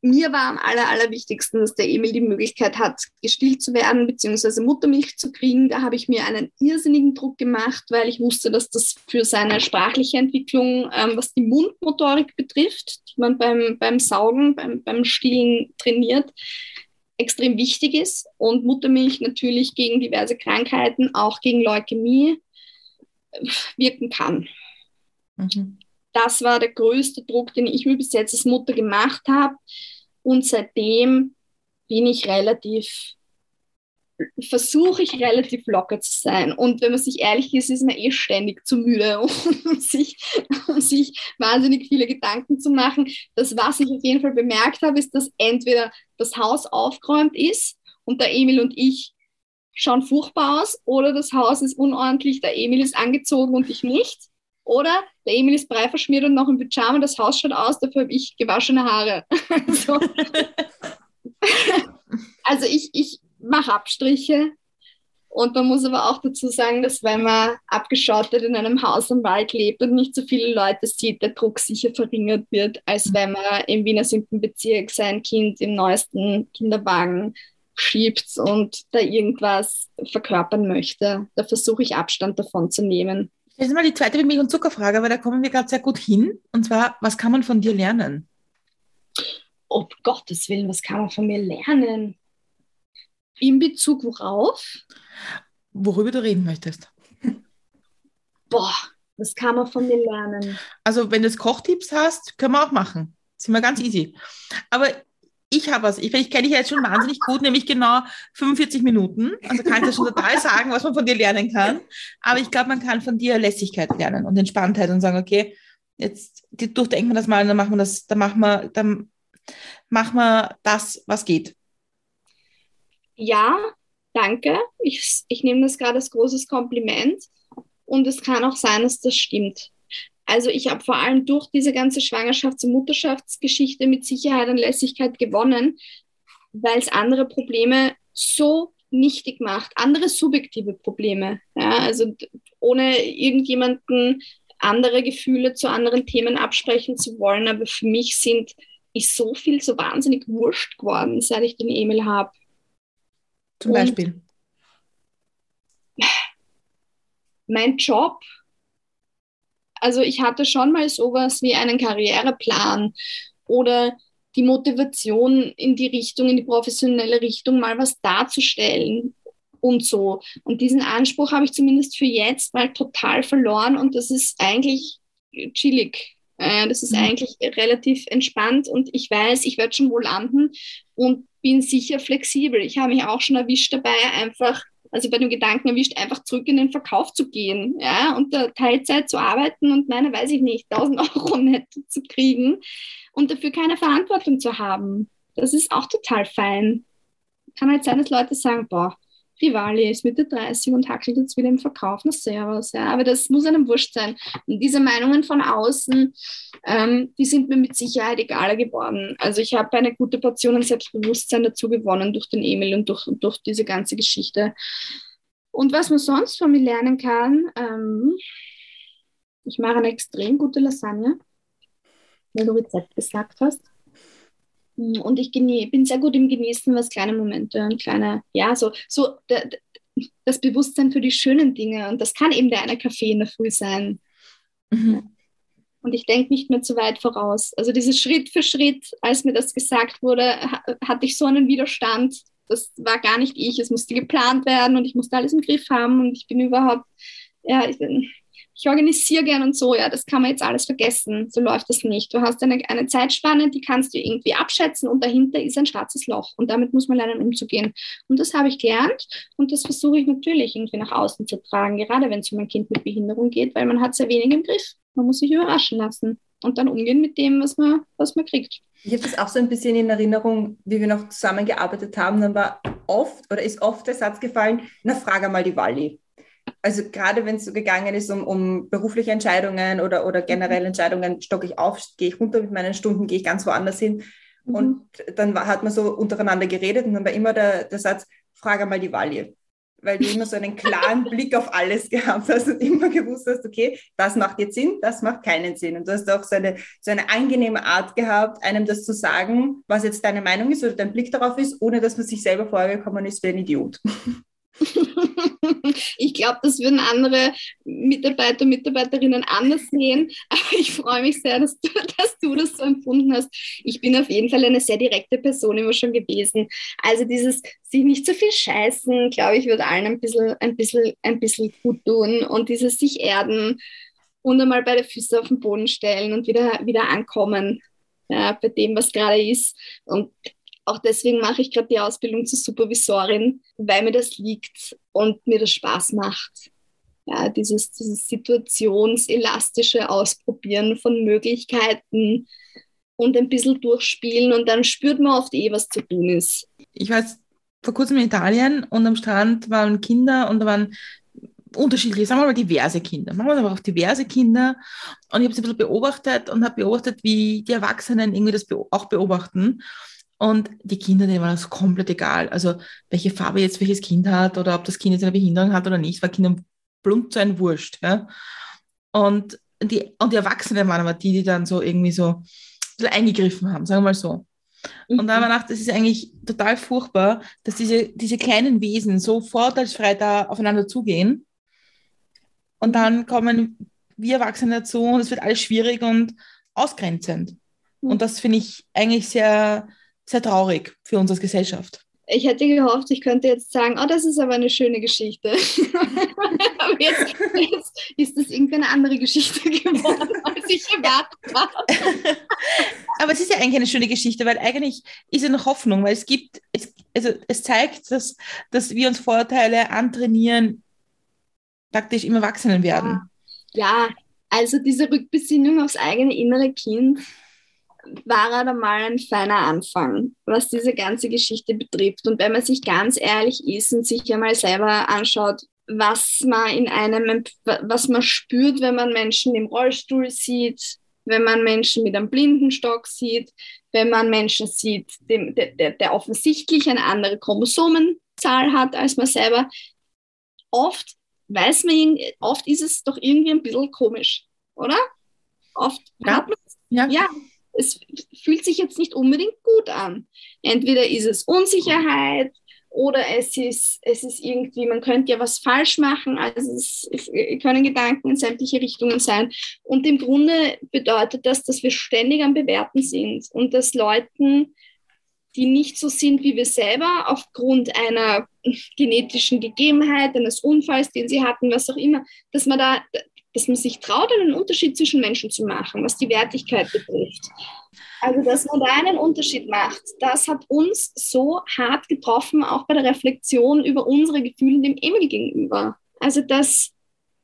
Mir war am aller, allerwichtigsten, dass der Emil die Möglichkeit hat, gestillt zu werden bzw. Muttermilch zu kriegen. Da habe ich mir einen irrsinnigen Druck gemacht, weil ich wusste, dass das für seine sprachliche Entwicklung, ähm, was die Mundmotorik betrifft, die man beim, beim Saugen, beim, beim Stillen trainiert, extrem wichtig ist. Und Muttermilch natürlich gegen diverse Krankheiten, auch gegen Leukämie, wirken kann. Mhm. Das war der größte Druck, den ich mir bis jetzt als Mutter gemacht habe. Und seitdem bin ich relativ versuche ich relativ locker zu sein. Und wenn man sich ehrlich ist, ist man eh ständig zu müde, um sich, um sich wahnsinnig viele Gedanken zu machen. Das, was ich auf jeden Fall bemerkt habe, ist, dass entweder das Haus aufgeräumt ist und der Emil und ich schauen furchtbar aus oder das Haus ist unordentlich, der Emil ist angezogen und ich nicht. Oder der Emil ist brei verschmiert und noch im Pyjama, das Haus schaut aus, dafür habe ich gewaschene Haare. also, also ich, ich mache Abstriche. Und man muss aber auch dazu sagen, dass wenn man abgeschottet in einem Haus am Wald lebt und nicht so viele Leute sieht, der Druck sicher verringert wird, als wenn man im Wiener 7. Bezirk sein Kind im neuesten Kinderwagen schiebt und da irgendwas verkörpern möchte. Da versuche ich Abstand davon zu nehmen. Jetzt mal die zweite Milch- und Zuckerfrage, weil da kommen wir gerade sehr gut hin. Und zwar, was kann man von dir lernen? Oh Gottes Willen, was kann man von mir lernen? In Bezug worauf? Worüber du reden möchtest. Boah, was kann man von mir lernen? Also, wenn du Kochtipps hast, können wir auch machen. Sind wir ganz easy. Aber ich habe was, ich, ich kenne dich jetzt schon wahnsinnig gut, nämlich genau 45 Minuten. Also kann ich dir schon total sagen, was man von dir lernen kann. Aber ich glaube, man kann von dir Lässigkeit lernen und Entspanntheit und sagen, okay, jetzt durchdenken wir das mal und dann machen wir das, dann machen wir, dann machen wir das, was geht. Ja, danke. Ich, ich nehme das gerade als großes Kompliment. Und es kann auch sein, dass das stimmt. Also ich habe vor allem durch diese ganze Schwangerschafts- und Mutterschaftsgeschichte mit Sicherheit an Lässigkeit gewonnen, weil es andere Probleme so nichtig macht, andere subjektive Probleme. Ja, also ohne irgendjemanden andere Gefühle zu anderen Themen absprechen zu wollen, aber für mich sind ist so viel so wahnsinnig wurscht geworden, seit ich den Emil habe. Zum Beispiel. Mein Job also ich hatte schon mal sowas wie einen Karriereplan oder die Motivation in die Richtung, in die professionelle Richtung mal was darzustellen und so. Und diesen Anspruch habe ich zumindest für jetzt mal total verloren und das ist eigentlich chillig. Äh, das ist mhm. eigentlich relativ entspannt und ich weiß, ich werde schon wohl landen und bin sicher flexibel. Ich habe mich auch schon erwischt dabei, einfach also bei dem Gedanken erwischt, einfach zurück in den Verkauf zu gehen, ja, und da Teilzeit zu arbeiten und meine, weiß ich nicht, 1000 Euro netto zu kriegen und dafür keine Verantwortung zu haben. Das ist auch total fein. Kann halt sein, dass Leute sagen, boah, Rivali ist Mitte 30 und hackelt jetzt wieder im Verkauf. Na servus, ja. Aber das muss einem wurscht sein. Und diese Meinungen von außen, ähm, die sind mir mit Sicherheit egaler geworden. Also ich habe eine gute Portion an Selbstbewusstsein dazu gewonnen durch den Emil und durch, durch diese ganze Geschichte. Und was man sonst von mir lernen kann, ähm, ich mache eine extrem gute Lasagne, weil du Rezept gesagt hast. Und ich bin sehr gut im Genießen, was kleine Momente und kleine, ja, so, so das Bewusstsein für die schönen Dinge. Und das kann eben der eine Kaffee in der Früh sein. Mhm. Und ich denke nicht mehr zu weit voraus. Also dieses Schritt für Schritt, als mir das gesagt wurde, hatte ich so einen Widerstand. Das war gar nicht ich. Es musste geplant werden und ich musste alles im Griff haben. Und ich bin überhaupt, ja, ich bin, ich organisiere gern und so, ja, das kann man jetzt alles vergessen. So läuft das nicht. Du hast eine, eine Zeitspanne, die kannst du irgendwie abschätzen und dahinter ist ein schwarzes Loch und damit muss man lernen umzugehen. Und das habe ich gelernt und das versuche ich natürlich irgendwie nach außen zu tragen, gerade wenn es um ein Kind mit Behinderung geht, weil man hat sehr wenig im Griff. Man muss sich überraschen lassen und dann umgehen mit dem, was man, was man kriegt. Ich habe das auch so ein bisschen in Erinnerung, wie wir noch zusammengearbeitet haben. Dann war oft oder ist oft der Satz gefallen, na frage mal die Wally also gerade wenn es so gegangen ist um, um berufliche Entscheidungen oder, oder generell mhm. Entscheidungen, stocke ich auf, gehe ich runter mit meinen Stunden, gehe ich ganz woanders hin. Mhm. Und dann war, hat man so untereinander geredet und dann war immer der, der Satz, frage mal die Walje. Weil du immer so einen klaren Blick auf alles gehabt hast und immer gewusst hast, okay, das macht jetzt Sinn, das macht keinen Sinn. Und du hast auch so eine, so eine angenehme Art gehabt, einem das zu sagen, was jetzt deine Meinung ist oder dein Blick darauf ist, ohne dass man sich selber vorgekommen ist wie ein Idiot. ich glaube, das würden andere Mitarbeiter und Mitarbeiterinnen anders sehen. Aber ich freue mich sehr, dass du, dass du das so empfunden hast. Ich bin auf jeden Fall eine sehr direkte Person immer schon gewesen. Also dieses sich nicht so viel scheißen, glaube ich, würde allen ein bisschen, ein, bisschen, ein bisschen gut tun. Und dieses sich erden und einmal beide Füße auf den Boden stellen und wieder, wieder ankommen ja, bei dem, was gerade ist. Und auch deswegen mache ich gerade die Ausbildung zur Supervisorin, weil mir das liegt und mir das Spaß macht. Ja, dieses, dieses situationselastische Ausprobieren von Möglichkeiten und ein bisschen durchspielen und dann spürt man oft eh, was zu tun ist. Ich war jetzt vor kurzem in Italien und am Strand waren Kinder und da waren unterschiedliche, sagen wir mal diverse Kinder. Machen wir aber auch diverse Kinder. Und ich habe sie ein bisschen beobachtet und habe beobachtet, wie die Erwachsenen irgendwie das auch beobachten. Und die Kinder, denen war das komplett egal. Also welche Farbe jetzt welches Kind hat oder ob das Kind jetzt eine Behinderung hat oder nicht, war Kindern plump zu ein Wurscht. Ja? Und, die, und die Erwachsenen waren aber die, die dann so irgendwie so eingegriffen haben, sagen wir mal so. Und da haben wir mhm. gedacht, das ist eigentlich total furchtbar, dass diese, diese kleinen Wesen so vorteilsfrei da aufeinander zugehen. Und dann kommen wir Erwachsene dazu und es wird alles schwierig und ausgrenzend. Und mhm. das finde ich eigentlich sehr, sehr traurig für uns als Gesellschaft. Ich hätte gehofft, ich könnte jetzt sagen, oh, das ist aber eine schöne Geschichte. aber jetzt, jetzt, ist das irgendwie eine andere Geschichte geworden, als ich erwartet habe. aber es ist ja eigentlich eine schöne Geschichte, weil eigentlich ist ja noch Hoffnung, weil es gibt, es, also es zeigt, dass, dass wir uns Vorteile antrainieren, praktisch im Erwachsenenwerden. Ja, also diese Rückbesinnung aufs eigene innere Kind war er dann mal ein feiner Anfang, was diese ganze Geschichte betrifft. Und wenn man sich ganz ehrlich ist und sich einmal selber anschaut, was man in einem, was man spürt, wenn man Menschen im Rollstuhl sieht, wenn man Menschen mit einem Blindenstock sieht, wenn man Menschen sieht, dem, der, der offensichtlich eine andere Chromosomenzahl hat als man selber. Oft weiß man, oft ist es doch irgendwie ein bisschen komisch, oder? Oft ja. hat man ja. ja, es fühlt sich jetzt nicht unbedingt gut an. Entweder ist es Unsicherheit oder es ist, es ist irgendwie, man könnte ja was falsch machen. Also es, es können Gedanken in sämtliche Richtungen sein. Und im Grunde bedeutet das, dass wir ständig am Bewerten sind und dass Leuten, die nicht so sind wie wir selber, aufgrund einer genetischen Gegebenheit, eines Unfalls, den sie hatten, was auch immer, dass man da, dass man sich traut, einen Unterschied zwischen Menschen zu machen, was die Wertigkeit betrifft. Also, dass man da einen Unterschied macht, das hat uns so hart getroffen, auch bei der Reflexion über unsere Gefühle dem Emil gegenüber. Also, dass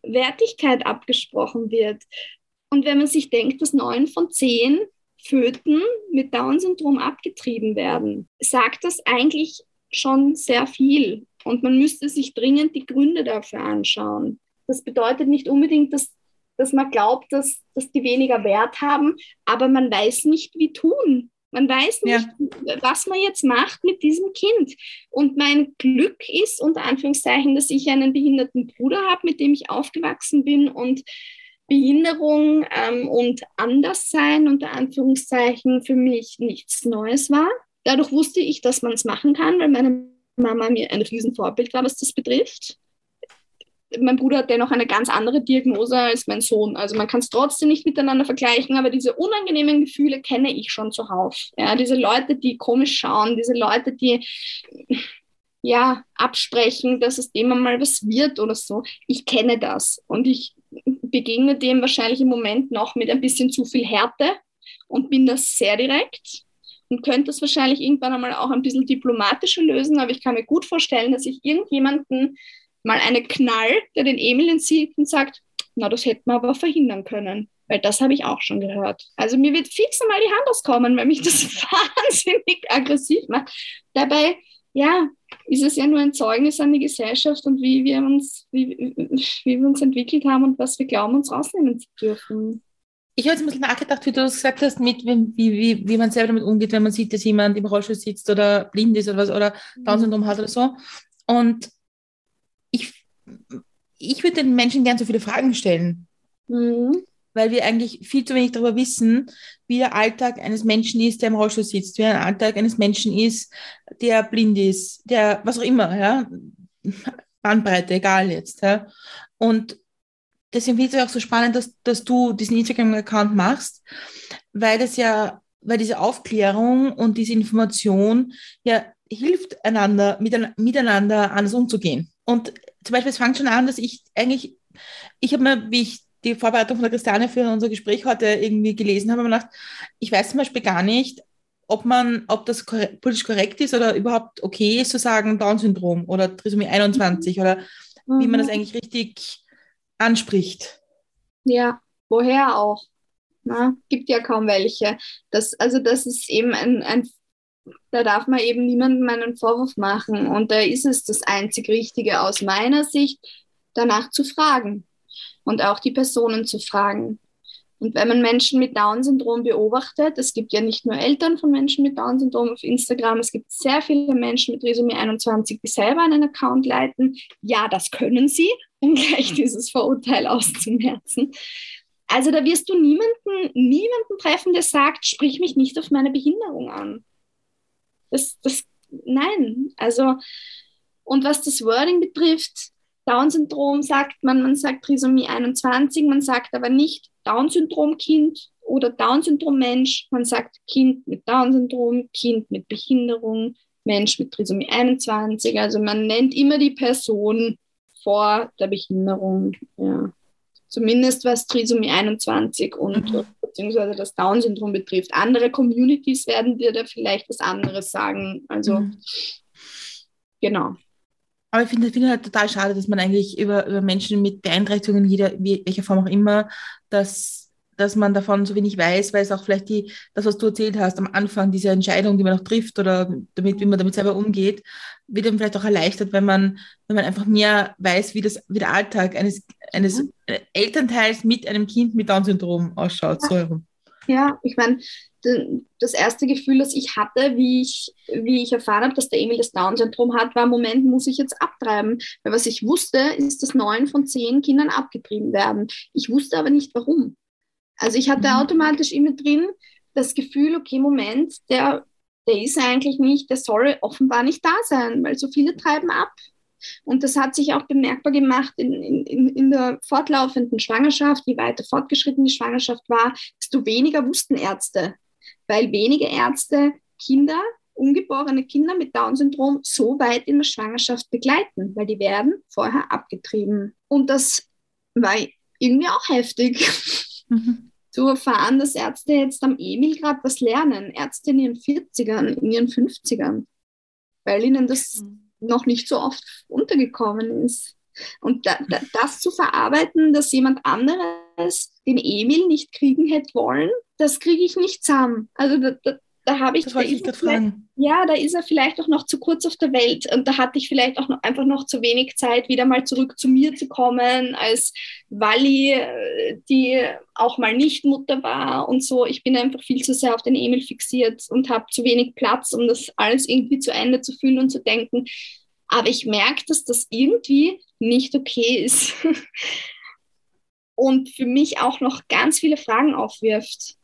Wertigkeit abgesprochen wird. Und wenn man sich denkt, dass neun von zehn Föten mit Down-Syndrom abgetrieben werden, sagt das eigentlich schon sehr viel. Und man müsste sich dringend die Gründe dafür anschauen. Das bedeutet nicht unbedingt, dass, dass man glaubt, dass, dass die weniger Wert haben, aber man weiß nicht, wie tun. Man weiß nicht, ja. was man jetzt macht mit diesem Kind. Und mein Glück ist, unter Anführungszeichen, dass ich einen behinderten Bruder habe, mit dem ich aufgewachsen bin und Behinderung ähm, und Anderssein, unter Anführungszeichen, für mich nichts Neues war. Dadurch wusste ich, dass man es machen kann, weil meine Mama mir ein Riesenvorbild war, was das betrifft mein Bruder hat dennoch eine ganz andere Diagnose als mein Sohn. Also man kann es trotzdem nicht miteinander vergleichen, aber diese unangenehmen Gefühle kenne ich schon zuhauf. Ja, diese Leute, die komisch schauen, diese Leute, die ja absprechen, dass es dem mal was wird oder so. Ich kenne das und ich begegne dem wahrscheinlich im Moment noch mit ein bisschen zu viel Härte und bin das sehr direkt und könnte das wahrscheinlich irgendwann einmal auch ein bisschen diplomatischer lösen, aber ich kann mir gut vorstellen, dass ich irgendjemanden mal eine Knall, der den Emil entzieht und sagt, na, das hätten wir aber verhindern können. Weil das habe ich auch schon gehört. Also mir wird fix einmal die Hand auskommen, weil mich das wahnsinnig aggressiv macht. Dabei, ja, ist es ja nur ein Zeugnis an die Gesellschaft und wie wir uns, wie, wie wir uns entwickelt haben und was wir glauben, uns rausnehmen zu dürfen. Ich habe jetzt ein bisschen nachgedacht, wie du das gesagt hast, mit wie, wie, wie man selber damit umgeht, wenn man sieht, dass jemand im Rollstuhl sitzt oder blind ist oder was oder Down-Syndrom hat oder so. Und ich würde den Menschen gern so viele Fragen stellen. Mhm. Weil wir eigentlich viel zu wenig darüber wissen, wie der Alltag eines Menschen ist, der im Rollstuhl sitzt, wie der Alltag eines Menschen ist, der blind ist, der was auch immer, ja. Bandbreite, egal jetzt. Ja. Und deswegen finde ich es auch so spannend, dass, dass du diesen Instagram-Account machst, weil das ja, weil diese Aufklärung und diese Information ja hilft einander, miteinander anders umzugehen. Und zum Beispiel, es fängt schon an, dass ich eigentlich, ich habe mir, wie ich die Vorbereitung von der Christiane für unser Gespräch heute irgendwie gelesen habe, mir gedacht, ich weiß zum Beispiel gar nicht, ob man, ob das korrekt, politisch korrekt ist oder überhaupt okay ist zu sagen Down-Syndrom oder Trisomie 21 oder mhm. wie man das mhm. eigentlich richtig anspricht. Ja, woher auch? Na, ne? gibt ja kaum welche. Das, also das ist eben ein, ein, da darf man eben niemandem einen Vorwurf machen. Und da ist es das einzig Richtige aus meiner Sicht, danach zu fragen und auch die Personen zu fragen. Und wenn man Menschen mit Down-Syndrom beobachtet, es gibt ja nicht nur Eltern von Menschen mit Down-Syndrom auf Instagram, es gibt sehr viele Menschen mit Trisomie 21, die selber einen Account leiten. Ja, das können sie, um gleich dieses Vorurteil auszumerzen. Also da wirst du niemanden, niemanden treffen, der sagt, sprich mich nicht auf meine Behinderung an. Das, das, nein. Also, und was das Wording betrifft, Down-Syndrom sagt man, man sagt Trisomie 21, man sagt aber nicht Down-Syndrom-Kind oder Down-Syndrom-Mensch, man sagt Kind mit Down-Syndrom, Kind mit Behinderung, Mensch mit Trisomie 21. Also man nennt immer die Person vor der Behinderung. Ja. Zumindest was Trisomie 21 und mhm. beziehungsweise das Down-Syndrom betrifft. Andere Communities werden dir da vielleicht was anderes sagen. Also mhm. genau. Aber ich finde find halt total schade, dass man eigentlich über, über Menschen mit Beeinträchtigungen, jeder, welcher Form auch immer, dass dass man davon so wenig weiß, weil es auch vielleicht die, das, was du erzählt hast am Anfang, diese Entscheidung, die man noch trifft oder damit, wie man damit selber umgeht, wird dann vielleicht auch erleichtert, wenn man, wenn man einfach mehr weiß, wie, das, wie der Alltag eines, eines mhm. Elternteils mit einem Kind mit Down-Syndrom ausschaut. So herum. Ja, ich meine, das erste Gefühl, das ich hatte, wie ich, wie ich erfahren habe, dass der Emil das Down-Syndrom hat, war, Moment, muss ich jetzt abtreiben? Weil was ich wusste, ist, dass neun von zehn Kindern abgetrieben werden. Ich wusste aber nicht, warum. Also ich hatte mhm. automatisch immer drin das Gefühl, okay, Moment, der, der ist eigentlich nicht, der soll offenbar nicht da sein, weil so viele treiben ab. Und das hat sich auch bemerkbar gemacht in, in, in der fortlaufenden Schwangerschaft. Je weiter fortgeschritten die Schwangerschaft war, desto weniger wussten Ärzte, weil wenige Ärzte Kinder, ungeborene Kinder mit Down-Syndrom so weit in der Schwangerschaft begleiten, weil die werden vorher abgetrieben. Und das war irgendwie auch heftig. Mhm. Zu erfahren, dass Ärzte jetzt am Emil gerade was lernen, Ärzte in ihren 40ern, in ihren 50ern, weil ihnen das mhm. noch nicht so oft untergekommen ist. Und da, da, das zu verarbeiten, dass jemand anderes den Emil nicht kriegen hätte wollen, das kriege ich nicht zusammen. Also da, da habe ich, da ich ja, da ist er vielleicht auch noch zu kurz auf der Welt und da hatte ich vielleicht auch noch, einfach noch zu wenig Zeit, wieder mal zurück zu mir zu kommen als Wally, äh, die auch mal nicht Mutter war und so. Ich bin einfach viel zu sehr auf den Emil fixiert und habe zu wenig Platz, um das alles irgendwie zu Ende zu fühlen und zu denken. Aber ich merke, dass das irgendwie nicht okay ist. und für mich auch noch ganz viele Fragen aufwirft.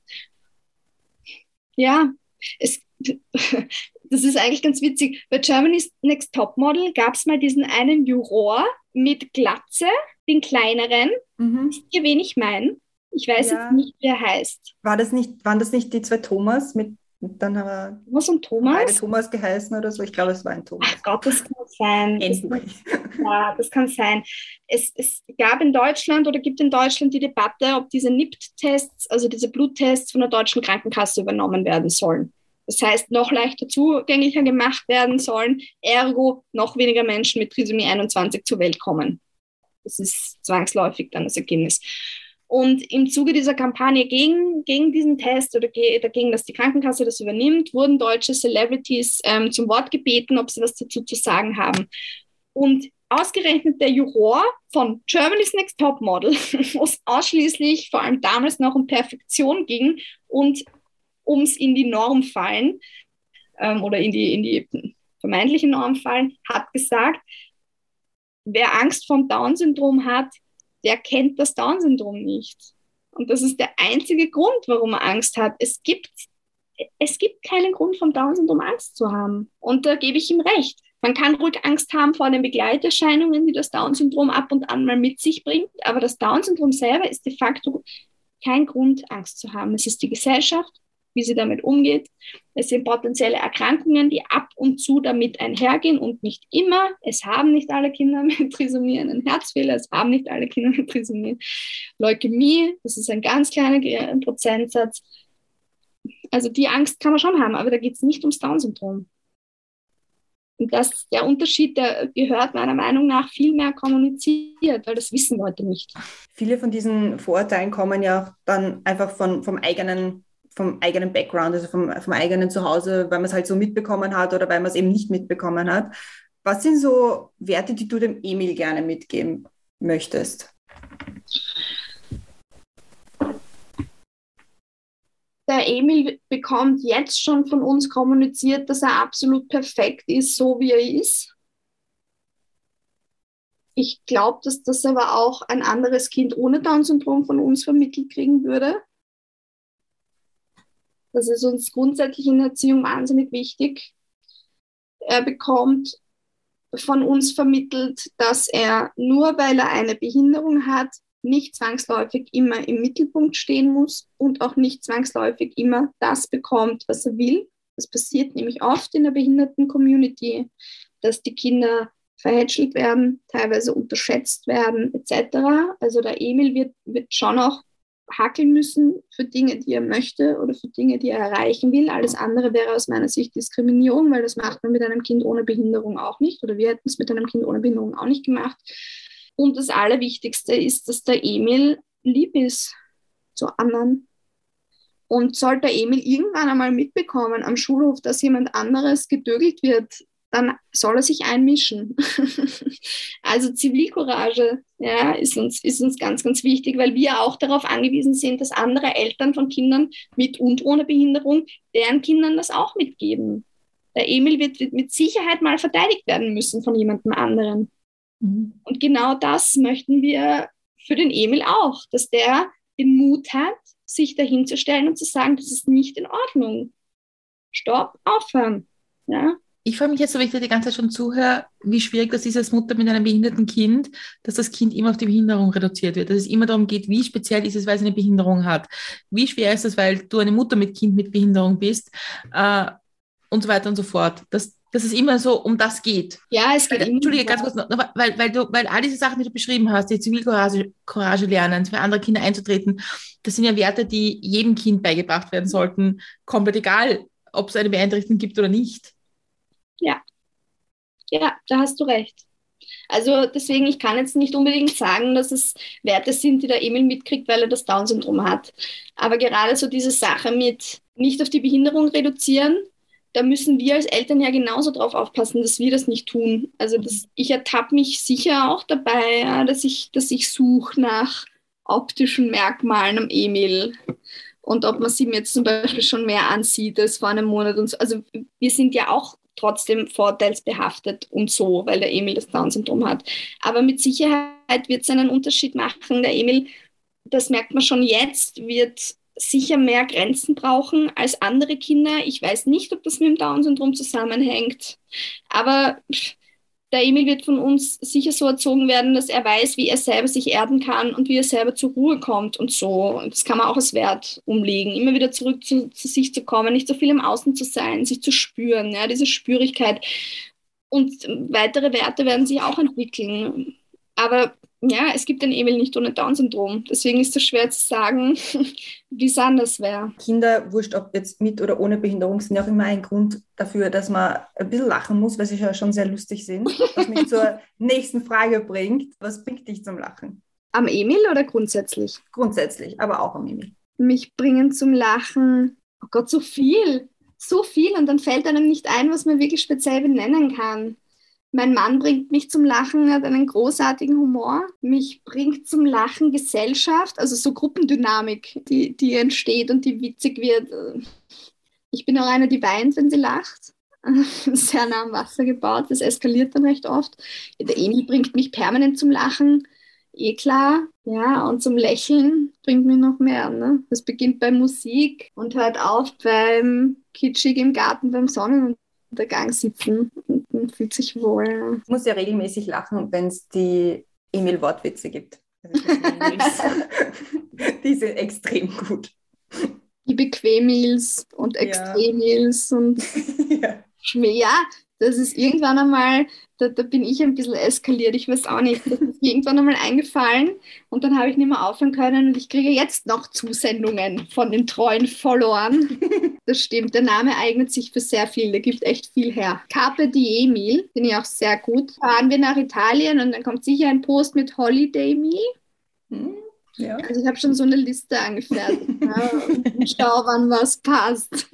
Ja, es, das ist eigentlich ganz witzig. Bei Germany's Next Top Model gab es mal diesen einen Juror mit Glatze, den kleineren. Mhm. Wisst ihr, wen ich meine? Ich weiß ja. jetzt nicht, wie er heißt. War das nicht, waren das nicht die zwei Thomas mit dann haben wir Thomas und Thomas. Thomas geheißen oder so. Ich glaube, es war ein Thomas. Ach Gott, das kann sein. Das, ja, das kann sein. Es, es gab in Deutschland oder gibt in Deutschland die Debatte, ob diese NIPT-Tests, also diese Bluttests von der deutschen Krankenkasse übernommen werden sollen. Das heißt, noch leichter zugänglicher gemacht werden sollen, ergo noch weniger Menschen mit Trisomie 21 zur Welt kommen. Das ist zwangsläufig dann das Ergebnis. Und im Zuge dieser Kampagne gegen, gegen diesen Test oder dagegen, dass die Krankenkasse das übernimmt, wurden deutsche Celebrities ähm, zum Wort gebeten, ob sie was dazu zu sagen haben. Und ausgerechnet der Juror von Germany's Next Top Model, wo es ausschließlich vor allem damals noch um Perfektion ging und ums in die Norm fallen ähm, oder in die, in die vermeintliche Norm fallen, hat gesagt, wer Angst vor Down-Syndrom hat, der kennt das Down-Syndrom nicht. Und das ist der einzige Grund, warum er Angst hat. Es gibt, es gibt keinen Grund, vom Down-Syndrom Angst zu haben. Und da gebe ich ihm recht. Man kann ruhig Angst haben vor den Begleiterscheinungen, die das Down-Syndrom ab und an mal mit sich bringt, aber das Down-Syndrom selber ist de facto kein Grund, Angst zu haben. Es ist die Gesellschaft, wie sie damit umgeht. Es sind potenzielle Erkrankungen, die ab und zu damit einhergehen und nicht immer. Es haben nicht alle Kinder mit Trisomie einen Herzfehler, es haben nicht alle Kinder mit Trisomie Leukämie, das ist ein ganz kleiner Prozentsatz. Also die Angst kann man schon haben, aber da geht es nicht ums Down-Syndrom. Und das, der Unterschied, der gehört meiner Meinung nach viel mehr kommuniziert, weil das wissen Leute nicht. Viele von diesen Vorurteilen kommen ja dann einfach von, vom eigenen vom eigenen Background, also vom, vom eigenen Zuhause, weil man es halt so mitbekommen hat oder weil man es eben nicht mitbekommen hat. Was sind so Werte, die du dem Emil gerne mitgeben möchtest? Der Emil bekommt jetzt schon von uns kommuniziert, dass er absolut perfekt ist, so wie er ist. Ich glaube, dass das aber auch ein anderes Kind ohne Down-Syndrom von uns vermittelt kriegen würde. Das ist uns grundsätzlich in der Erziehung wahnsinnig wichtig. Er bekommt von uns vermittelt, dass er nur weil er eine Behinderung hat, nicht zwangsläufig immer im Mittelpunkt stehen muss und auch nicht zwangsläufig immer das bekommt, was er will. Das passiert nämlich oft in der Behinderten-Community, dass die Kinder verhätschelt werden, teilweise unterschätzt werden, etc. Also der Emil wird, wird schon auch hackeln müssen für Dinge, die er möchte oder für Dinge, die er erreichen will. Alles andere wäre aus meiner Sicht Diskriminierung, weil das macht man mit einem Kind ohne Behinderung auch nicht oder wir hätten es mit einem Kind ohne Behinderung auch nicht gemacht. Und das Allerwichtigste ist, dass der Emil lieb ist zu anderen. Und sollte Emil irgendwann einmal mitbekommen am Schulhof, dass jemand anderes gedögelt wird, dann soll er sich einmischen. also Zivilcourage ja, ist, uns, ist uns ganz, ganz wichtig, weil wir auch darauf angewiesen sind, dass andere Eltern von Kindern mit und ohne Behinderung deren Kindern das auch mitgeben. Der Emil wird, wird mit Sicherheit mal verteidigt werden müssen von jemandem anderen. Mhm. Und genau das möchten wir für den Emil auch, dass der den Mut hat, sich dahinzustellen und zu sagen, das ist nicht in Ordnung. Stopp, aufhören. Ja? Ich freue mich jetzt, so wie ich dir die ganze Zeit schon zuhöre, wie schwierig das ist als Mutter mit einem behinderten Kind, dass das Kind immer auf die Behinderung reduziert wird. Dass es immer darum geht, wie speziell ist es, weil es eine Behinderung hat. Wie schwer ist es, weil du eine Mutter mit Kind mit Behinderung bist äh, und so weiter und so fort. Dass, dass es immer so um das geht. Ja, es geht weil, Entschuldige, ganz kurz, noch, weil, weil, du, weil all diese Sachen, die du beschrieben hast, die Zivilcourage Courage lernen, für andere Kinder einzutreten, das sind ja Werte, die jedem Kind beigebracht werden sollten, komplett egal, ob es eine Beeinträchtigung gibt oder nicht. Ja. Ja, da hast du recht. Also deswegen, ich kann jetzt nicht unbedingt sagen, dass es Werte sind, die der Emil mitkriegt, weil er das Down-Syndrom hat. Aber gerade so diese Sache mit nicht auf die Behinderung reduzieren, da müssen wir als Eltern ja genauso drauf aufpassen, dass wir das nicht tun. Also das, ich ertappe mich sicher auch dabei, ja, dass ich, dass ich suche nach optischen Merkmalen am Emil und ob man sie mir jetzt zum Beispiel schon mehr ansieht als vor einem Monat und so. Also wir sind ja auch trotzdem vorteilsbehaftet und so, weil der Emil das Down-Syndrom hat. Aber mit Sicherheit wird es einen Unterschied machen. Der Emil, das merkt man schon jetzt, wird sicher mehr Grenzen brauchen als andere Kinder. Ich weiß nicht, ob das mit dem Down-Syndrom zusammenhängt. Aber der Emil wird von uns sicher so erzogen werden, dass er weiß, wie er selber sich erden kann und wie er selber zur Ruhe kommt und so. Das kann man auch als Wert umlegen. Immer wieder zurück zu, zu sich zu kommen, nicht so viel im Außen zu sein, sich zu spüren, ja, diese Spürigkeit. Und weitere Werte werden sich auch entwickeln. Aber ja, es gibt den Emil nicht ohne Down-Syndrom. Deswegen ist es schwer zu sagen, wie es anders wäre. Kinder, wurscht ob jetzt mit oder ohne Behinderung, sind ja auch immer ein Grund dafür, dass man ein bisschen lachen muss, weil sie ja schon sehr lustig sind. Was mich zur nächsten Frage bringt. Was bringt dich zum Lachen? Am Emil oder grundsätzlich? Grundsätzlich, aber auch am Emil. Mich bringen zum Lachen, oh Gott, so viel. So viel und dann fällt einem nicht ein, was man wirklich speziell benennen kann. Mein Mann bringt mich zum Lachen, hat einen großartigen Humor. Mich bringt zum Lachen Gesellschaft, also so Gruppendynamik, die, die entsteht und die witzig wird. Ich bin auch eine, die weint, wenn sie lacht. Sehr nah am Wasser gebaut, das eskaliert dann recht oft. Der Emil bringt mich permanent zum Lachen. Eh klar, ja, und zum Lächeln bringt mich noch mehr. Ne? Das beginnt bei Musik und hört auf beim Kitschig im Garten beim Sonnenuntergang sitzen und fühlt sich wohl. Ich muss ja regelmäßig lachen, wenn es die Emil-Wortwitze gibt. Also die sind extrem gut. Die Bequemils und Extremils ja. und ja. ja, das ist irgendwann einmal, da, da bin ich ein bisschen eskaliert, ich weiß auch nicht, das ist irgendwann einmal eingefallen und dann habe ich nicht mehr aufhören können und ich kriege jetzt noch Zusendungen von den treuen Followern. Das stimmt, der Name eignet sich für sehr viel, der gibt echt viel her. Carpe Diem, finde ich auch sehr gut. Fahren wir nach Italien und dann kommt sicher ein Post mit Holiday Meal. Hm? Ja. Also ich habe schon so eine Liste angefertigt. ja, schau, wann was passt.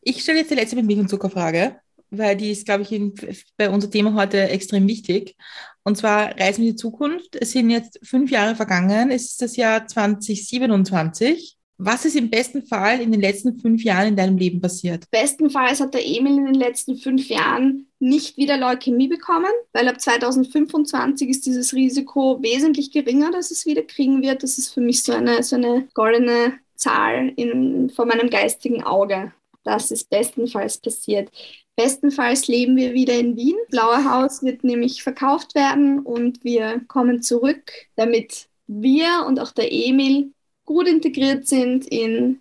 ich stelle jetzt die letzte mit Milch und Zuckerfrage weil die ist, glaube ich, in, bei unserem Thema heute extrem wichtig. Und zwar Reisen in die Zukunft. Es sind jetzt fünf Jahre vergangen. Es ist das Jahr 2027. Was ist im besten Fall in den letzten fünf Jahren in deinem Leben passiert? Bestenfalls hat der Emil in den letzten fünf Jahren nicht wieder Leukämie bekommen, weil ab 2025 ist dieses Risiko wesentlich geringer, dass es wieder kriegen wird. Das ist für mich so eine, so eine goldene Zahl in, vor meinem geistigen Auge. Das ist bestenfalls passiert. Bestenfalls leben wir wieder in Wien. Blauer Haus wird nämlich verkauft werden und wir kommen zurück, damit wir und auch der Emil gut integriert sind in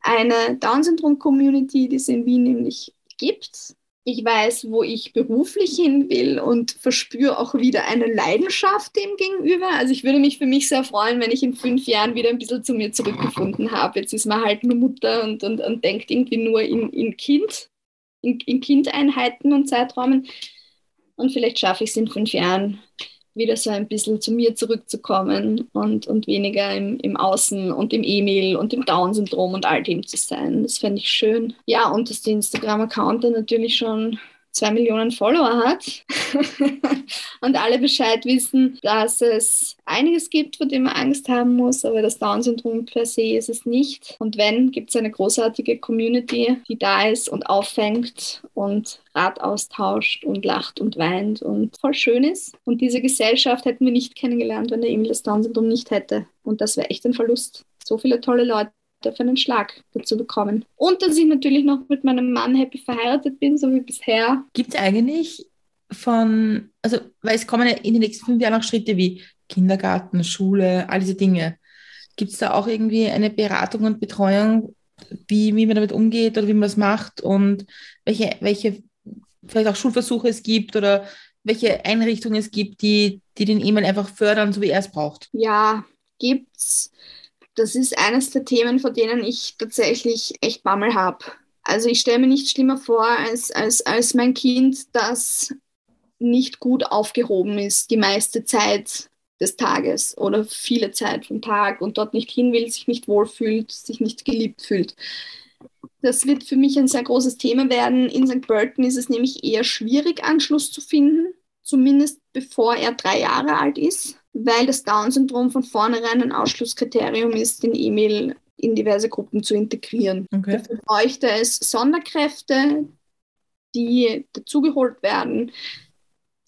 eine Down-Syndrom-Community, die es in Wien nämlich gibt. Ich weiß, wo ich beruflich hin will und verspüre auch wieder eine Leidenschaft dem gegenüber. Also ich würde mich für mich sehr freuen, wenn ich in fünf Jahren wieder ein bisschen zu mir zurückgefunden habe. Jetzt ist man halt nur Mutter und, und, und denkt irgendwie nur in, in Kind in, in Kindeinheiten und Zeiträumen. Und vielleicht schaffe ich es in fünf Jahren, wieder so ein bisschen zu mir zurückzukommen und, und weniger im, im Außen und im E-Mail und im Down-Syndrom und all dem zu sein. Das fände ich schön. Ja, und dass der Instagram-Account dann natürlich schon zwei Millionen Follower hat und alle Bescheid wissen, dass es einiges gibt, vor dem man Angst haben muss, aber das Down-Syndrom per se ist es nicht. Und wenn, gibt es eine großartige Community, die da ist und auffängt und Rat austauscht und lacht und weint und voll schön ist. Und diese Gesellschaft hätten wir nicht kennengelernt, wenn der Emil das Down-Syndrom nicht hätte. Und das wäre echt ein Verlust. So viele tolle Leute für einen Schlag dazu bekommen. Und dass ich natürlich noch mit meinem Mann happy verheiratet bin, so wie bisher. Gibt es eigentlich von, also, weil es kommen ja in den nächsten fünf Jahren auch Schritte wie Kindergarten, Schule, all diese Dinge. Gibt es da auch irgendwie eine Beratung und Betreuung, wie, wie man damit umgeht oder wie man das macht und welche, welche vielleicht auch Schulversuche es gibt oder welche Einrichtungen es gibt, die, die den E-Mail einfach fördern, so wie er es braucht? Ja, gibt's das ist eines der Themen, vor denen ich tatsächlich echt Bammel habe. Also ich stelle mir nicht schlimmer vor, als, als, als mein Kind, das nicht gut aufgehoben ist die meiste Zeit des Tages oder viele Zeit vom Tag und dort nicht hin will, sich nicht wohlfühlt, sich nicht geliebt fühlt. Das wird für mich ein sehr großes Thema werden. In St. Burton ist es nämlich eher schwierig, Anschluss zu finden, zumindest bevor er drei Jahre alt ist weil das Down-Syndrom von vornherein ein Ausschlusskriterium ist, den E-Mail in diverse Gruppen zu integrieren. Okay. Dafür bräuchte es Sonderkräfte, die dazugeholt werden,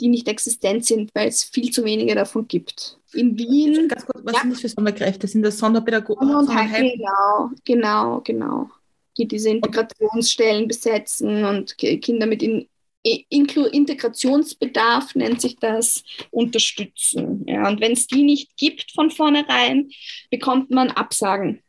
die nicht existent sind, weil es viel zu wenige davon gibt. In Wien. Ganz kurz, was ja. sind das für Sonderkräfte? Sind das Sonderpädagogen? Genau, genau, genau. Die diese Integrationsstellen besetzen und Kinder mit in Integrationsbedarf nennt sich das, unterstützen. Ja, und wenn es die nicht gibt von vornherein, bekommt man Absagen,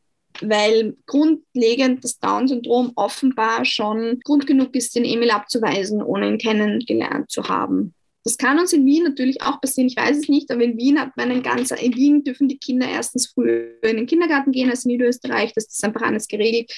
weil grundlegend das Down-Syndrom offenbar schon Grund genug ist, den Emil abzuweisen, ohne ihn kennengelernt zu haben. Das kann uns in Wien natürlich auch passieren, ich weiß es nicht, aber in Wien hat man einen ganz, in Wien dürfen die Kinder erstens früher in den Kindergarten gehen als in Niederösterreich, das ist einfach anders geregelt.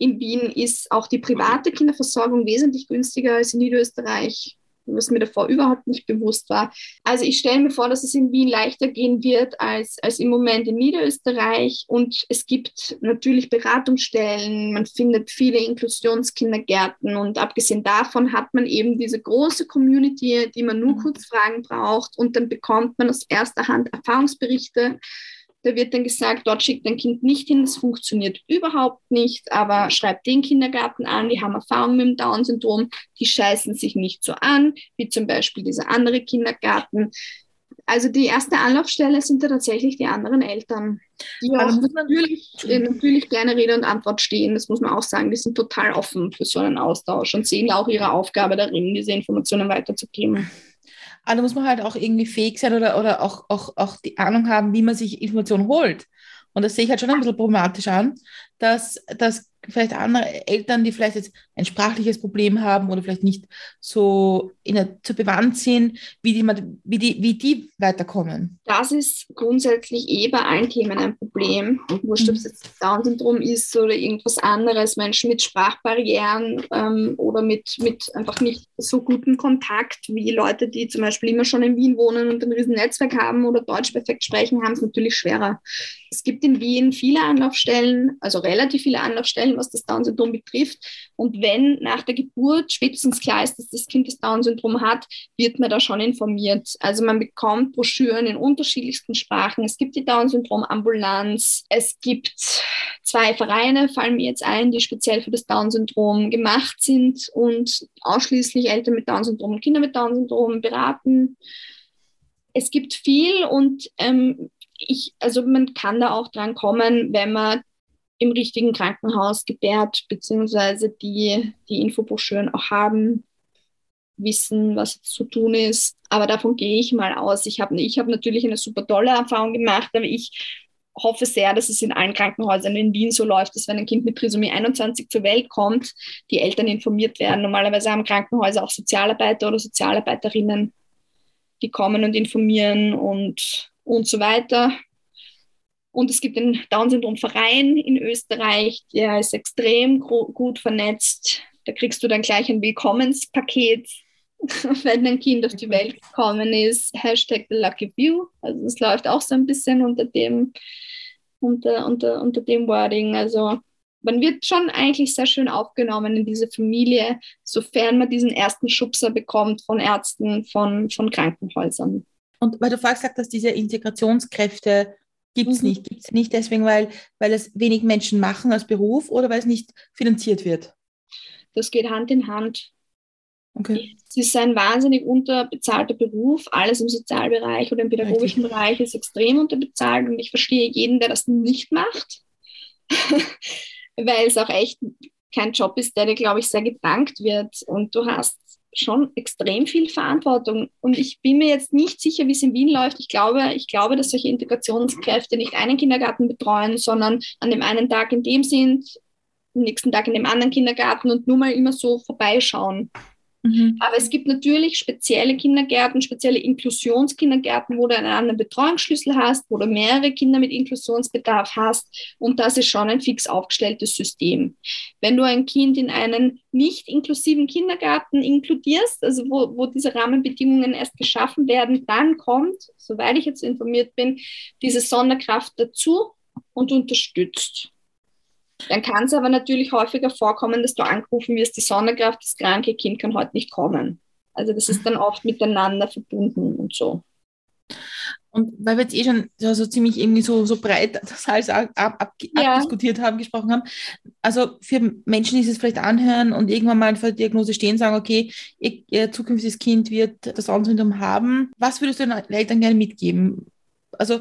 In Wien ist auch die private Kinderversorgung wesentlich günstiger als in Niederösterreich, was mir davor überhaupt nicht bewusst war. Also ich stelle mir vor, dass es in Wien leichter gehen wird als, als im Moment in Niederösterreich. Und es gibt natürlich Beratungsstellen, man findet viele Inklusionskindergärten und abgesehen davon hat man eben diese große Community, die man nur mhm. kurz fragen braucht und dann bekommt man aus erster Hand Erfahrungsberichte da wird dann gesagt, dort schickt dein Kind nicht hin, das funktioniert überhaupt nicht, aber schreibt den Kindergarten an, die haben Erfahrung mit dem Down-Syndrom, die scheißen sich nicht so an, wie zum Beispiel dieser andere Kindergarten. Also die erste Anlaufstelle sind da tatsächlich die anderen Eltern, die auch natürlich, natürlich gerne Rede und Antwort stehen, das muss man auch sagen, die sind total offen für so einen Austausch und sehen auch ihre Aufgabe darin, diese Informationen weiterzugeben. Aber da muss man halt auch irgendwie fähig sein oder, oder auch, auch, auch die Ahnung haben, wie man sich Informationen holt. Und das sehe ich halt schon ein bisschen problematisch an, dass, dass vielleicht andere Eltern, die vielleicht jetzt ein sprachliches Problem haben oder vielleicht nicht so in so bewandt sind, wie die, wie, die, wie die weiterkommen? Das ist grundsätzlich eh bei allen Themen ein Problem. Wurscht, ob es jetzt Down-Syndrom ist oder irgendwas anderes, Menschen mit Sprachbarrieren ähm, oder mit, mit einfach nicht so gutem Kontakt wie Leute, die zum Beispiel immer schon in Wien wohnen und ein riesen Netzwerk haben oder Deutsch perfekt sprechen, haben es natürlich schwerer. Es gibt in Wien viele Anlaufstellen, also relativ viele Anlaufstellen, was das Down-Syndrom betrifft. Und wenn nach der Geburt spätestens klar ist, dass das Kind das Down-Syndrom hat, wird man da schon informiert. Also man bekommt Broschüren in unterschiedlichsten Sprachen. Es gibt die Down-Syndrom-Ambulanz. Es gibt zwei Vereine, fallen mir jetzt ein, die speziell für das Down-Syndrom gemacht sind und ausschließlich Eltern mit Down-Syndrom und Kinder mit Down-Syndrom beraten. Es gibt viel und ähm, ich, also man kann da auch dran kommen, wenn man im richtigen Krankenhaus gebärt, beziehungsweise die die Infobroschüren auch haben, wissen, was zu tun ist. Aber davon gehe ich mal aus. Ich habe ich hab natürlich eine super tolle Erfahrung gemacht, aber ich hoffe sehr, dass es in allen Krankenhäusern in Wien so läuft, dass wenn ein Kind mit Trisomie 21 zur Welt kommt, die Eltern informiert werden. Normalerweise haben Krankenhäuser auch Sozialarbeiter oder Sozialarbeiterinnen, die kommen und informieren und, und so weiter. Und es gibt den Down-Syndrom-Verein in Österreich, der ist extrem gut vernetzt. Da kriegst du dann gleich ein Willkommenspaket, wenn dein Kind auf die Welt gekommen ist. Hashtag the Lucky View. Also das läuft auch so ein bisschen unter dem, unter, unter, unter dem Wording. Also man wird schon eigentlich sehr schön aufgenommen in diese Familie, sofern man diesen ersten Schubser bekommt von Ärzten, von, von Krankenhäusern. Und weil du vorhin gesagt hast, diese Integrationskräfte gibt es mhm. nicht. Gibt es nicht deswegen, weil, weil es wenig Menschen machen als Beruf oder weil es nicht finanziert wird? Das geht Hand in Hand. Okay. Es ist ein wahnsinnig unterbezahlter Beruf. Alles im Sozialbereich oder im pädagogischen Richtig. Bereich ist extrem unterbezahlt und ich verstehe jeden, der das nicht macht, weil es auch echt kein Job ist, der dir, glaube ich, sehr gedankt wird. Und du hast schon extrem viel Verantwortung. Und ich bin mir jetzt nicht sicher, wie es in Wien läuft. Ich glaube, ich glaube, dass solche Integrationskräfte nicht einen Kindergarten betreuen, sondern an dem einen Tag in dem sind, am nächsten Tag in dem anderen Kindergarten und nur mal immer so vorbeischauen. Mhm. Aber es gibt natürlich spezielle Kindergärten, spezielle Inklusionskindergärten, wo du einen anderen Betreuungsschlüssel hast, wo du mehrere Kinder mit Inklusionsbedarf hast. Und das ist schon ein fix aufgestelltes System. Wenn du ein Kind in einen nicht inklusiven Kindergarten inkludierst, also wo, wo diese Rahmenbedingungen erst geschaffen werden, dann kommt, soweit ich jetzt informiert bin, diese Sonderkraft dazu und unterstützt. Dann kann es aber natürlich häufiger vorkommen, dass du angerufen wirst, die Sonderkraft, das kranke Kind kann heute nicht kommen. Also das ist dann oft miteinander verbunden und so. Und weil wir jetzt eh schon so, so ziemlich irgendwie so, so breit das alles ab, ab, ja. abdiskutiert haben, gesprochen haben, also für Menschen, die es vielleicht anhören und irgendwann mal vor der Diagnose stehen, sagen, okay, ihr, ihr zukünftiges Kind wird das Down-Syndrom haben, was würdest du den Eltern gerne mitgeben? Also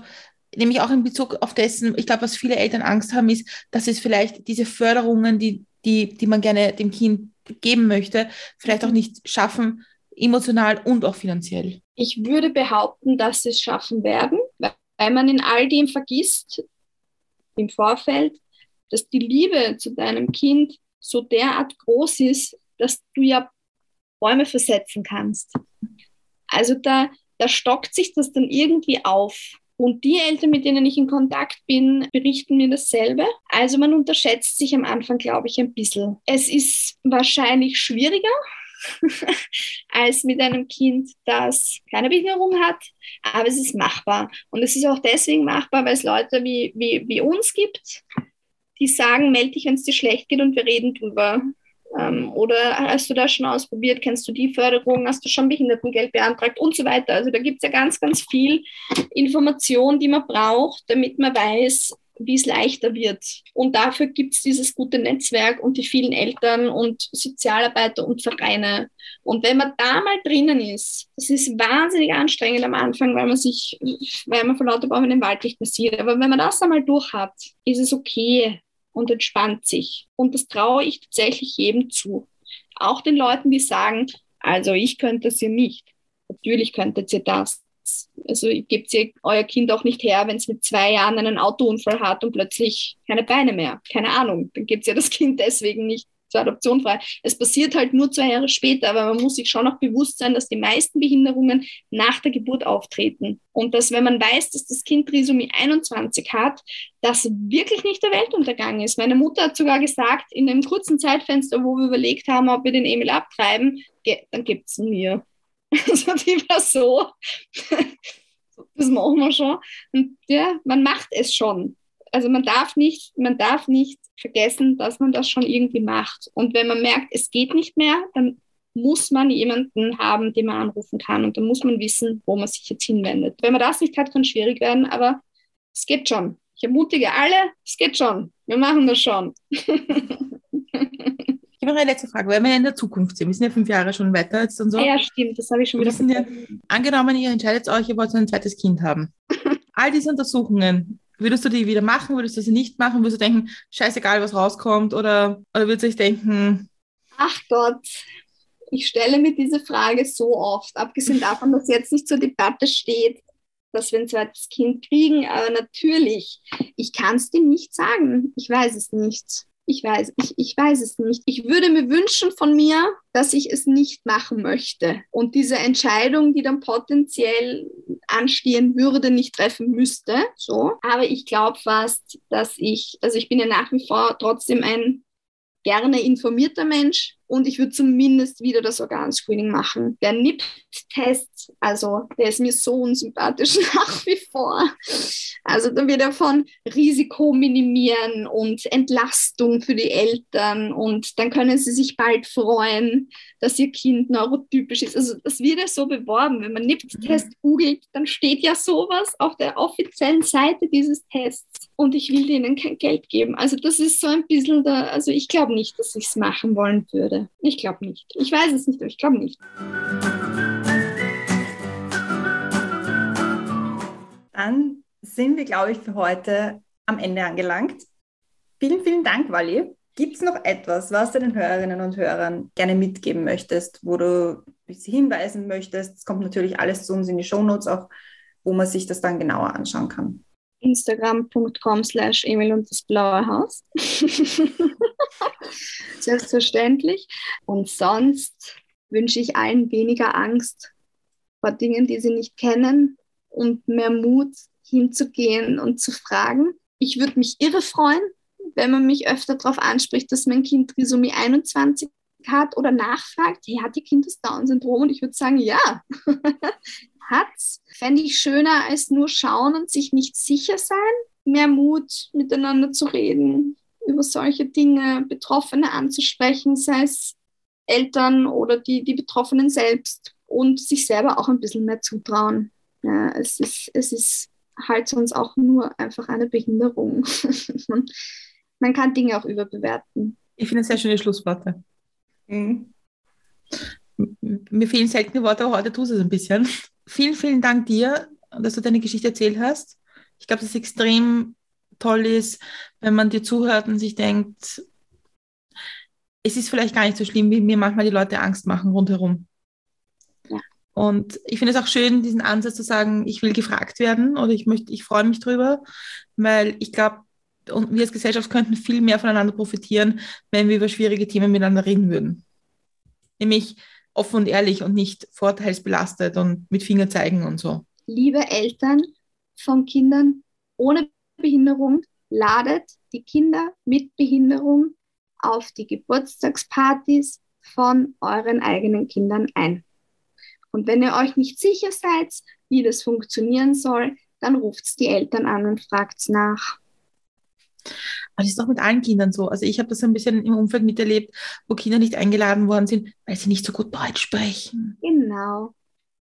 nämlich auch in Bezug auf dessen, ich glaube, was viele Eltern Angst haben, ist, dass es vielleicht diese Förderungen, die, die, die man gerne dem Kind geben möchte, vielleicht auch nicht schaffen, emotional und auch finanziell. Ich würde behaupten, dass sie es schaffen werden, weil man in all dem vergisst, im Vorfeld, dass die Liebe zu deinem Kind so derart groß ist, dass du ja Bäume versetzen kannst. Also da, da stockt sich das dann irgendwie auf. Und die Eltern, mit denen ich in Kontakt bin, berichten mir dasselbe. Also man unterschätzt sich am Anfang, glaube ich, ein bisschen. Es ist wahrscheinlich schwieriger als mit einem Kind, das keine Behinderung hat, aber es ist machbar. Und es ist auch deswegen machbar, weil es Leute wie, wie, wie uns gibt, die sagen, melde dich, wenn es dir schlecht geht und wir reden drüber. Ähm, oder hast du das schon ausprobiert? Kennst du die Förderung? Hast du schon Behindertengeld beantragt und so weiter? Also da gibt es ja ganz, ganz viel Information, die man braucht, damit man weiß, wie es leichter wird. Und dafür gibt es dieses gute Netzwerk und die vielen Eltern und Sozialarbeiter und Vereine. Und wenn man da mal drinnen ist, das ist wahnsinnig anstrengend am Anfang, weil man sich, weil man von lauter Bäumen den Wald nicht sieht. Aber wenn man das einmal durch hat, ist es okay und entspannt sich. Und das traue ich tatsächlich jedem zu. Auch den Leuten, die sagen, also ich könnte es ja nicht. Natürlich könntet ihr das. Also gebt ihr euer Kind auch nicht her, wenn es mit zwei Jahren einen Autounfall hat und plötzlich keine Beine mehr. Keine Ahnung. Dann gebt ihr das Kind deswegen nicht zur Adoption frei. Es passiert halt nur zwei Jahre später, aber man muss sich schon auch bewusst sein, dass die meisten Behinderungen nach der Geburt auftreten. Und dass, wenn man weiß, dass das Kind Trisomie 21 hat, das wirklich nicht der Weltuntergang ist. Meine Mutter hat sogar gesagt, in einem kurzen Zeitfenster, wo wir überlegt haben, ob wir den Emil abtreiben, dann gibt es mir. Also die war so, das machen wir schon. Und ja, man macht es schon. Also man darf nicht, man darf nicht vergessen, dass man das schon irgendwie macht. Und wenn man merkt, es geht nicht mehr, dann muss man jemanden haben, den man anrufen kann. Und dann muss man wissen, wo man sich jetzt hinwendet. Wenn man das nicht hat, kann es schwierig werden, aber es geht schon. Ich ermutige alle, es geht schon. Wir machen das schon. ich habe noch eine letzte Frage, weil wir ja in der Zukunft sind. Wir sind ja fünf Jahre schon weiter jetzt und so. Ja, stimmt, das habe ich schon wieder ja, Angenommen, ihr entscheidet euch, ihr wollt ein zweites Kind haben. All diese Untersuchungen, Würdest du die wieder machen? Würdest du sie nicht machen? Würdest du denken, scheißegal, was rauskommt? Oder, oder würdest du dich denken, ach Gott, ich stelle mir diese Frage so oft, abgesehen davon, dass jetzt nicht zur Debatte steht, dass wir ein zweites Kind kriegen. Aber natürlich, ich kann es dir nicht sagen. Ich weiß es nicht. Ich weiß, ich, ich weiß es nicht. Ich würde mir wünschen von mir, dass ich es nicht machen möchte und diese Entscheidung, die dann potenziell anstehen würde, nicht treffen müsste. So. Aber ich glaube fast, dass ich, also ich bin ja nach wie vor trotzdem ein gerne informierter Mensch und ich würde zumindest wieder das Organscreening machen. Der NIPT-Test, also der ist mir so unsympathisch nach wie vor. Also da wird er von Risiko minimieren und Entlastung für die Eltern und dann können sie sich bald freuen, dass ihr Kind neurotypisch ist. Also das wird ja so beworben. Wenn man NIPT-Test mhm. googelt, dann steht ja sowas auf der offiziellen Seite dieses Tests und ich will denen kein Geld geben. Also das ist so ein bisschen da, also ich glaube nicht, dass ich es machen wollen würde. Ich glaube nicht. Ich weiß es nicht, aber ich glaube nicht. Dann sind wir, glaube ich, für heute am Ende angelangt. Vielen, vielen Dank, Wally. Gibt es noch etwas, was du den Hörerinnen und Hörern gerne mitgeben möchtest, wo du sie hinweisen möchtest? Es kommt natürlich alles zu uns in die Shownotes auch, wo man sich das dann genauer anschauen kann. Instagram.com slash Emil und das blaue Haus. Selbstverständlich. Und sonst wünsche ich allen weniger Angst vor Dingen, die sie nicht kennen und mehr Mut, hinzugehen und zu fragen. Ich würde mich irre freuen, wenn man mich öfter darauf anspricht, dass mein Kind Trisomie 21 hat oder nachfragt, hey, hat ihr Kind das Down-Syndrom? Und ich würde sagen, ja, hat's. Fände ich schöner als nur schauen und sich nicht sicher sein. Mehr Mut, miteinander zu reden, über solche Dinge, Betroffene anzusprechen, sei es Eltern oder die, die Betroffenen selbst und sich selber auch ein bisschen mehr zutrauen. Ja, es, ist, es ist halt sonst auch nur einfach eine Behinderung. man, man kann Dinge auch überbewerten. Ich finde sehr schöne Schlussworte. Mhm. Mir fehlen seltene Worte, aber heute tust du es ein bisschen. Vielen, vielen Dank dir, dass du deine Geschichte erzählt hast. Ich glaube, das ist extrem toll ist, wenn man dir zuhört und sich denkt, es ist vielleicht gar nicht so schlimm, wie mir manchmal die Leute Angst machen rundherum. Ja. Und ich finde es auch schön, diesen Ansatz zu sagen, ich will gefragt werden oder ich möchte, ich freue mich drüber, weil ich glaube, wir als Gesellschaft könnten viel mehr voneinander profitieren, wenn wir über schwierige Themen miteinander reden würden. Nämlich offen und ehrlich und nicht vorteilsbelastet und mit Finger zeigen und so. Liebe Eltern von Kindern ohne Behinderung ladet die Kinder mit Behinderung auf die Geburtstagspartys von euren eigenen Kindern ein. Und wenn ihr euch nicht sicher seid, wie das funktionieren soll, dann ruft die Eltern an und fragt nach. Aber das ist doch mit allen Kindern so. Also ich habe das ein bisschen im Umfeld miterlebt, wo Kinder nicht eingeladen worden sind, weil sie nicht so gut Deutsch sprechen. Genau.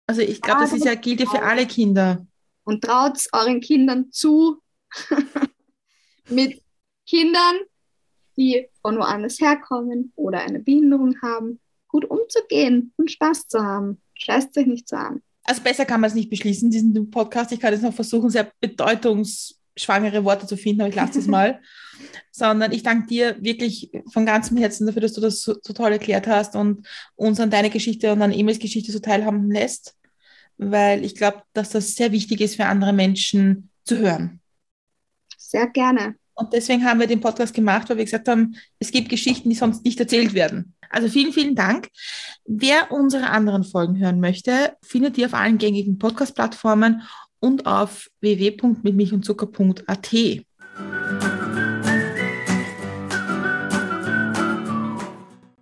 Also ich glaube, das ist ja, gilt ja für alle Kinder. Und traut es euren Kindern zu, mit Kindern, die von woanders herkommen oder eine Behinderung haben, gut umzugehen und Spaß zu haben. Scheißt euch nicht so an. Also besser kann man es nicht beschließen, diesen Podcast. Ich kann jetzt noch versuchen, sehr bedeutungsschwangere Worte zu finden, aber ich lasse es mal. Sondern ich danke dir wirklich von ganzem Herzen dafür, dass du das so, so toll erklärt hast und uns an deine Geschichte und an Emils Geschichte so teilhaben lässt weil ich glaube, dass das sehr wichtig ist für andere Menschen zu hören. Sehr gerne. Und deswegen haben wir den Podcast gemacht, weil wir gesagt haben, es gibt Geschichten, die sonst nicht erzählt werden. Also vielen, vielen Dank. Wer unsere anderen Folgen hören möchte, findet ihr auf allen gängigen Podcast-Plattformen und auf www.mitmilchundzucker.at.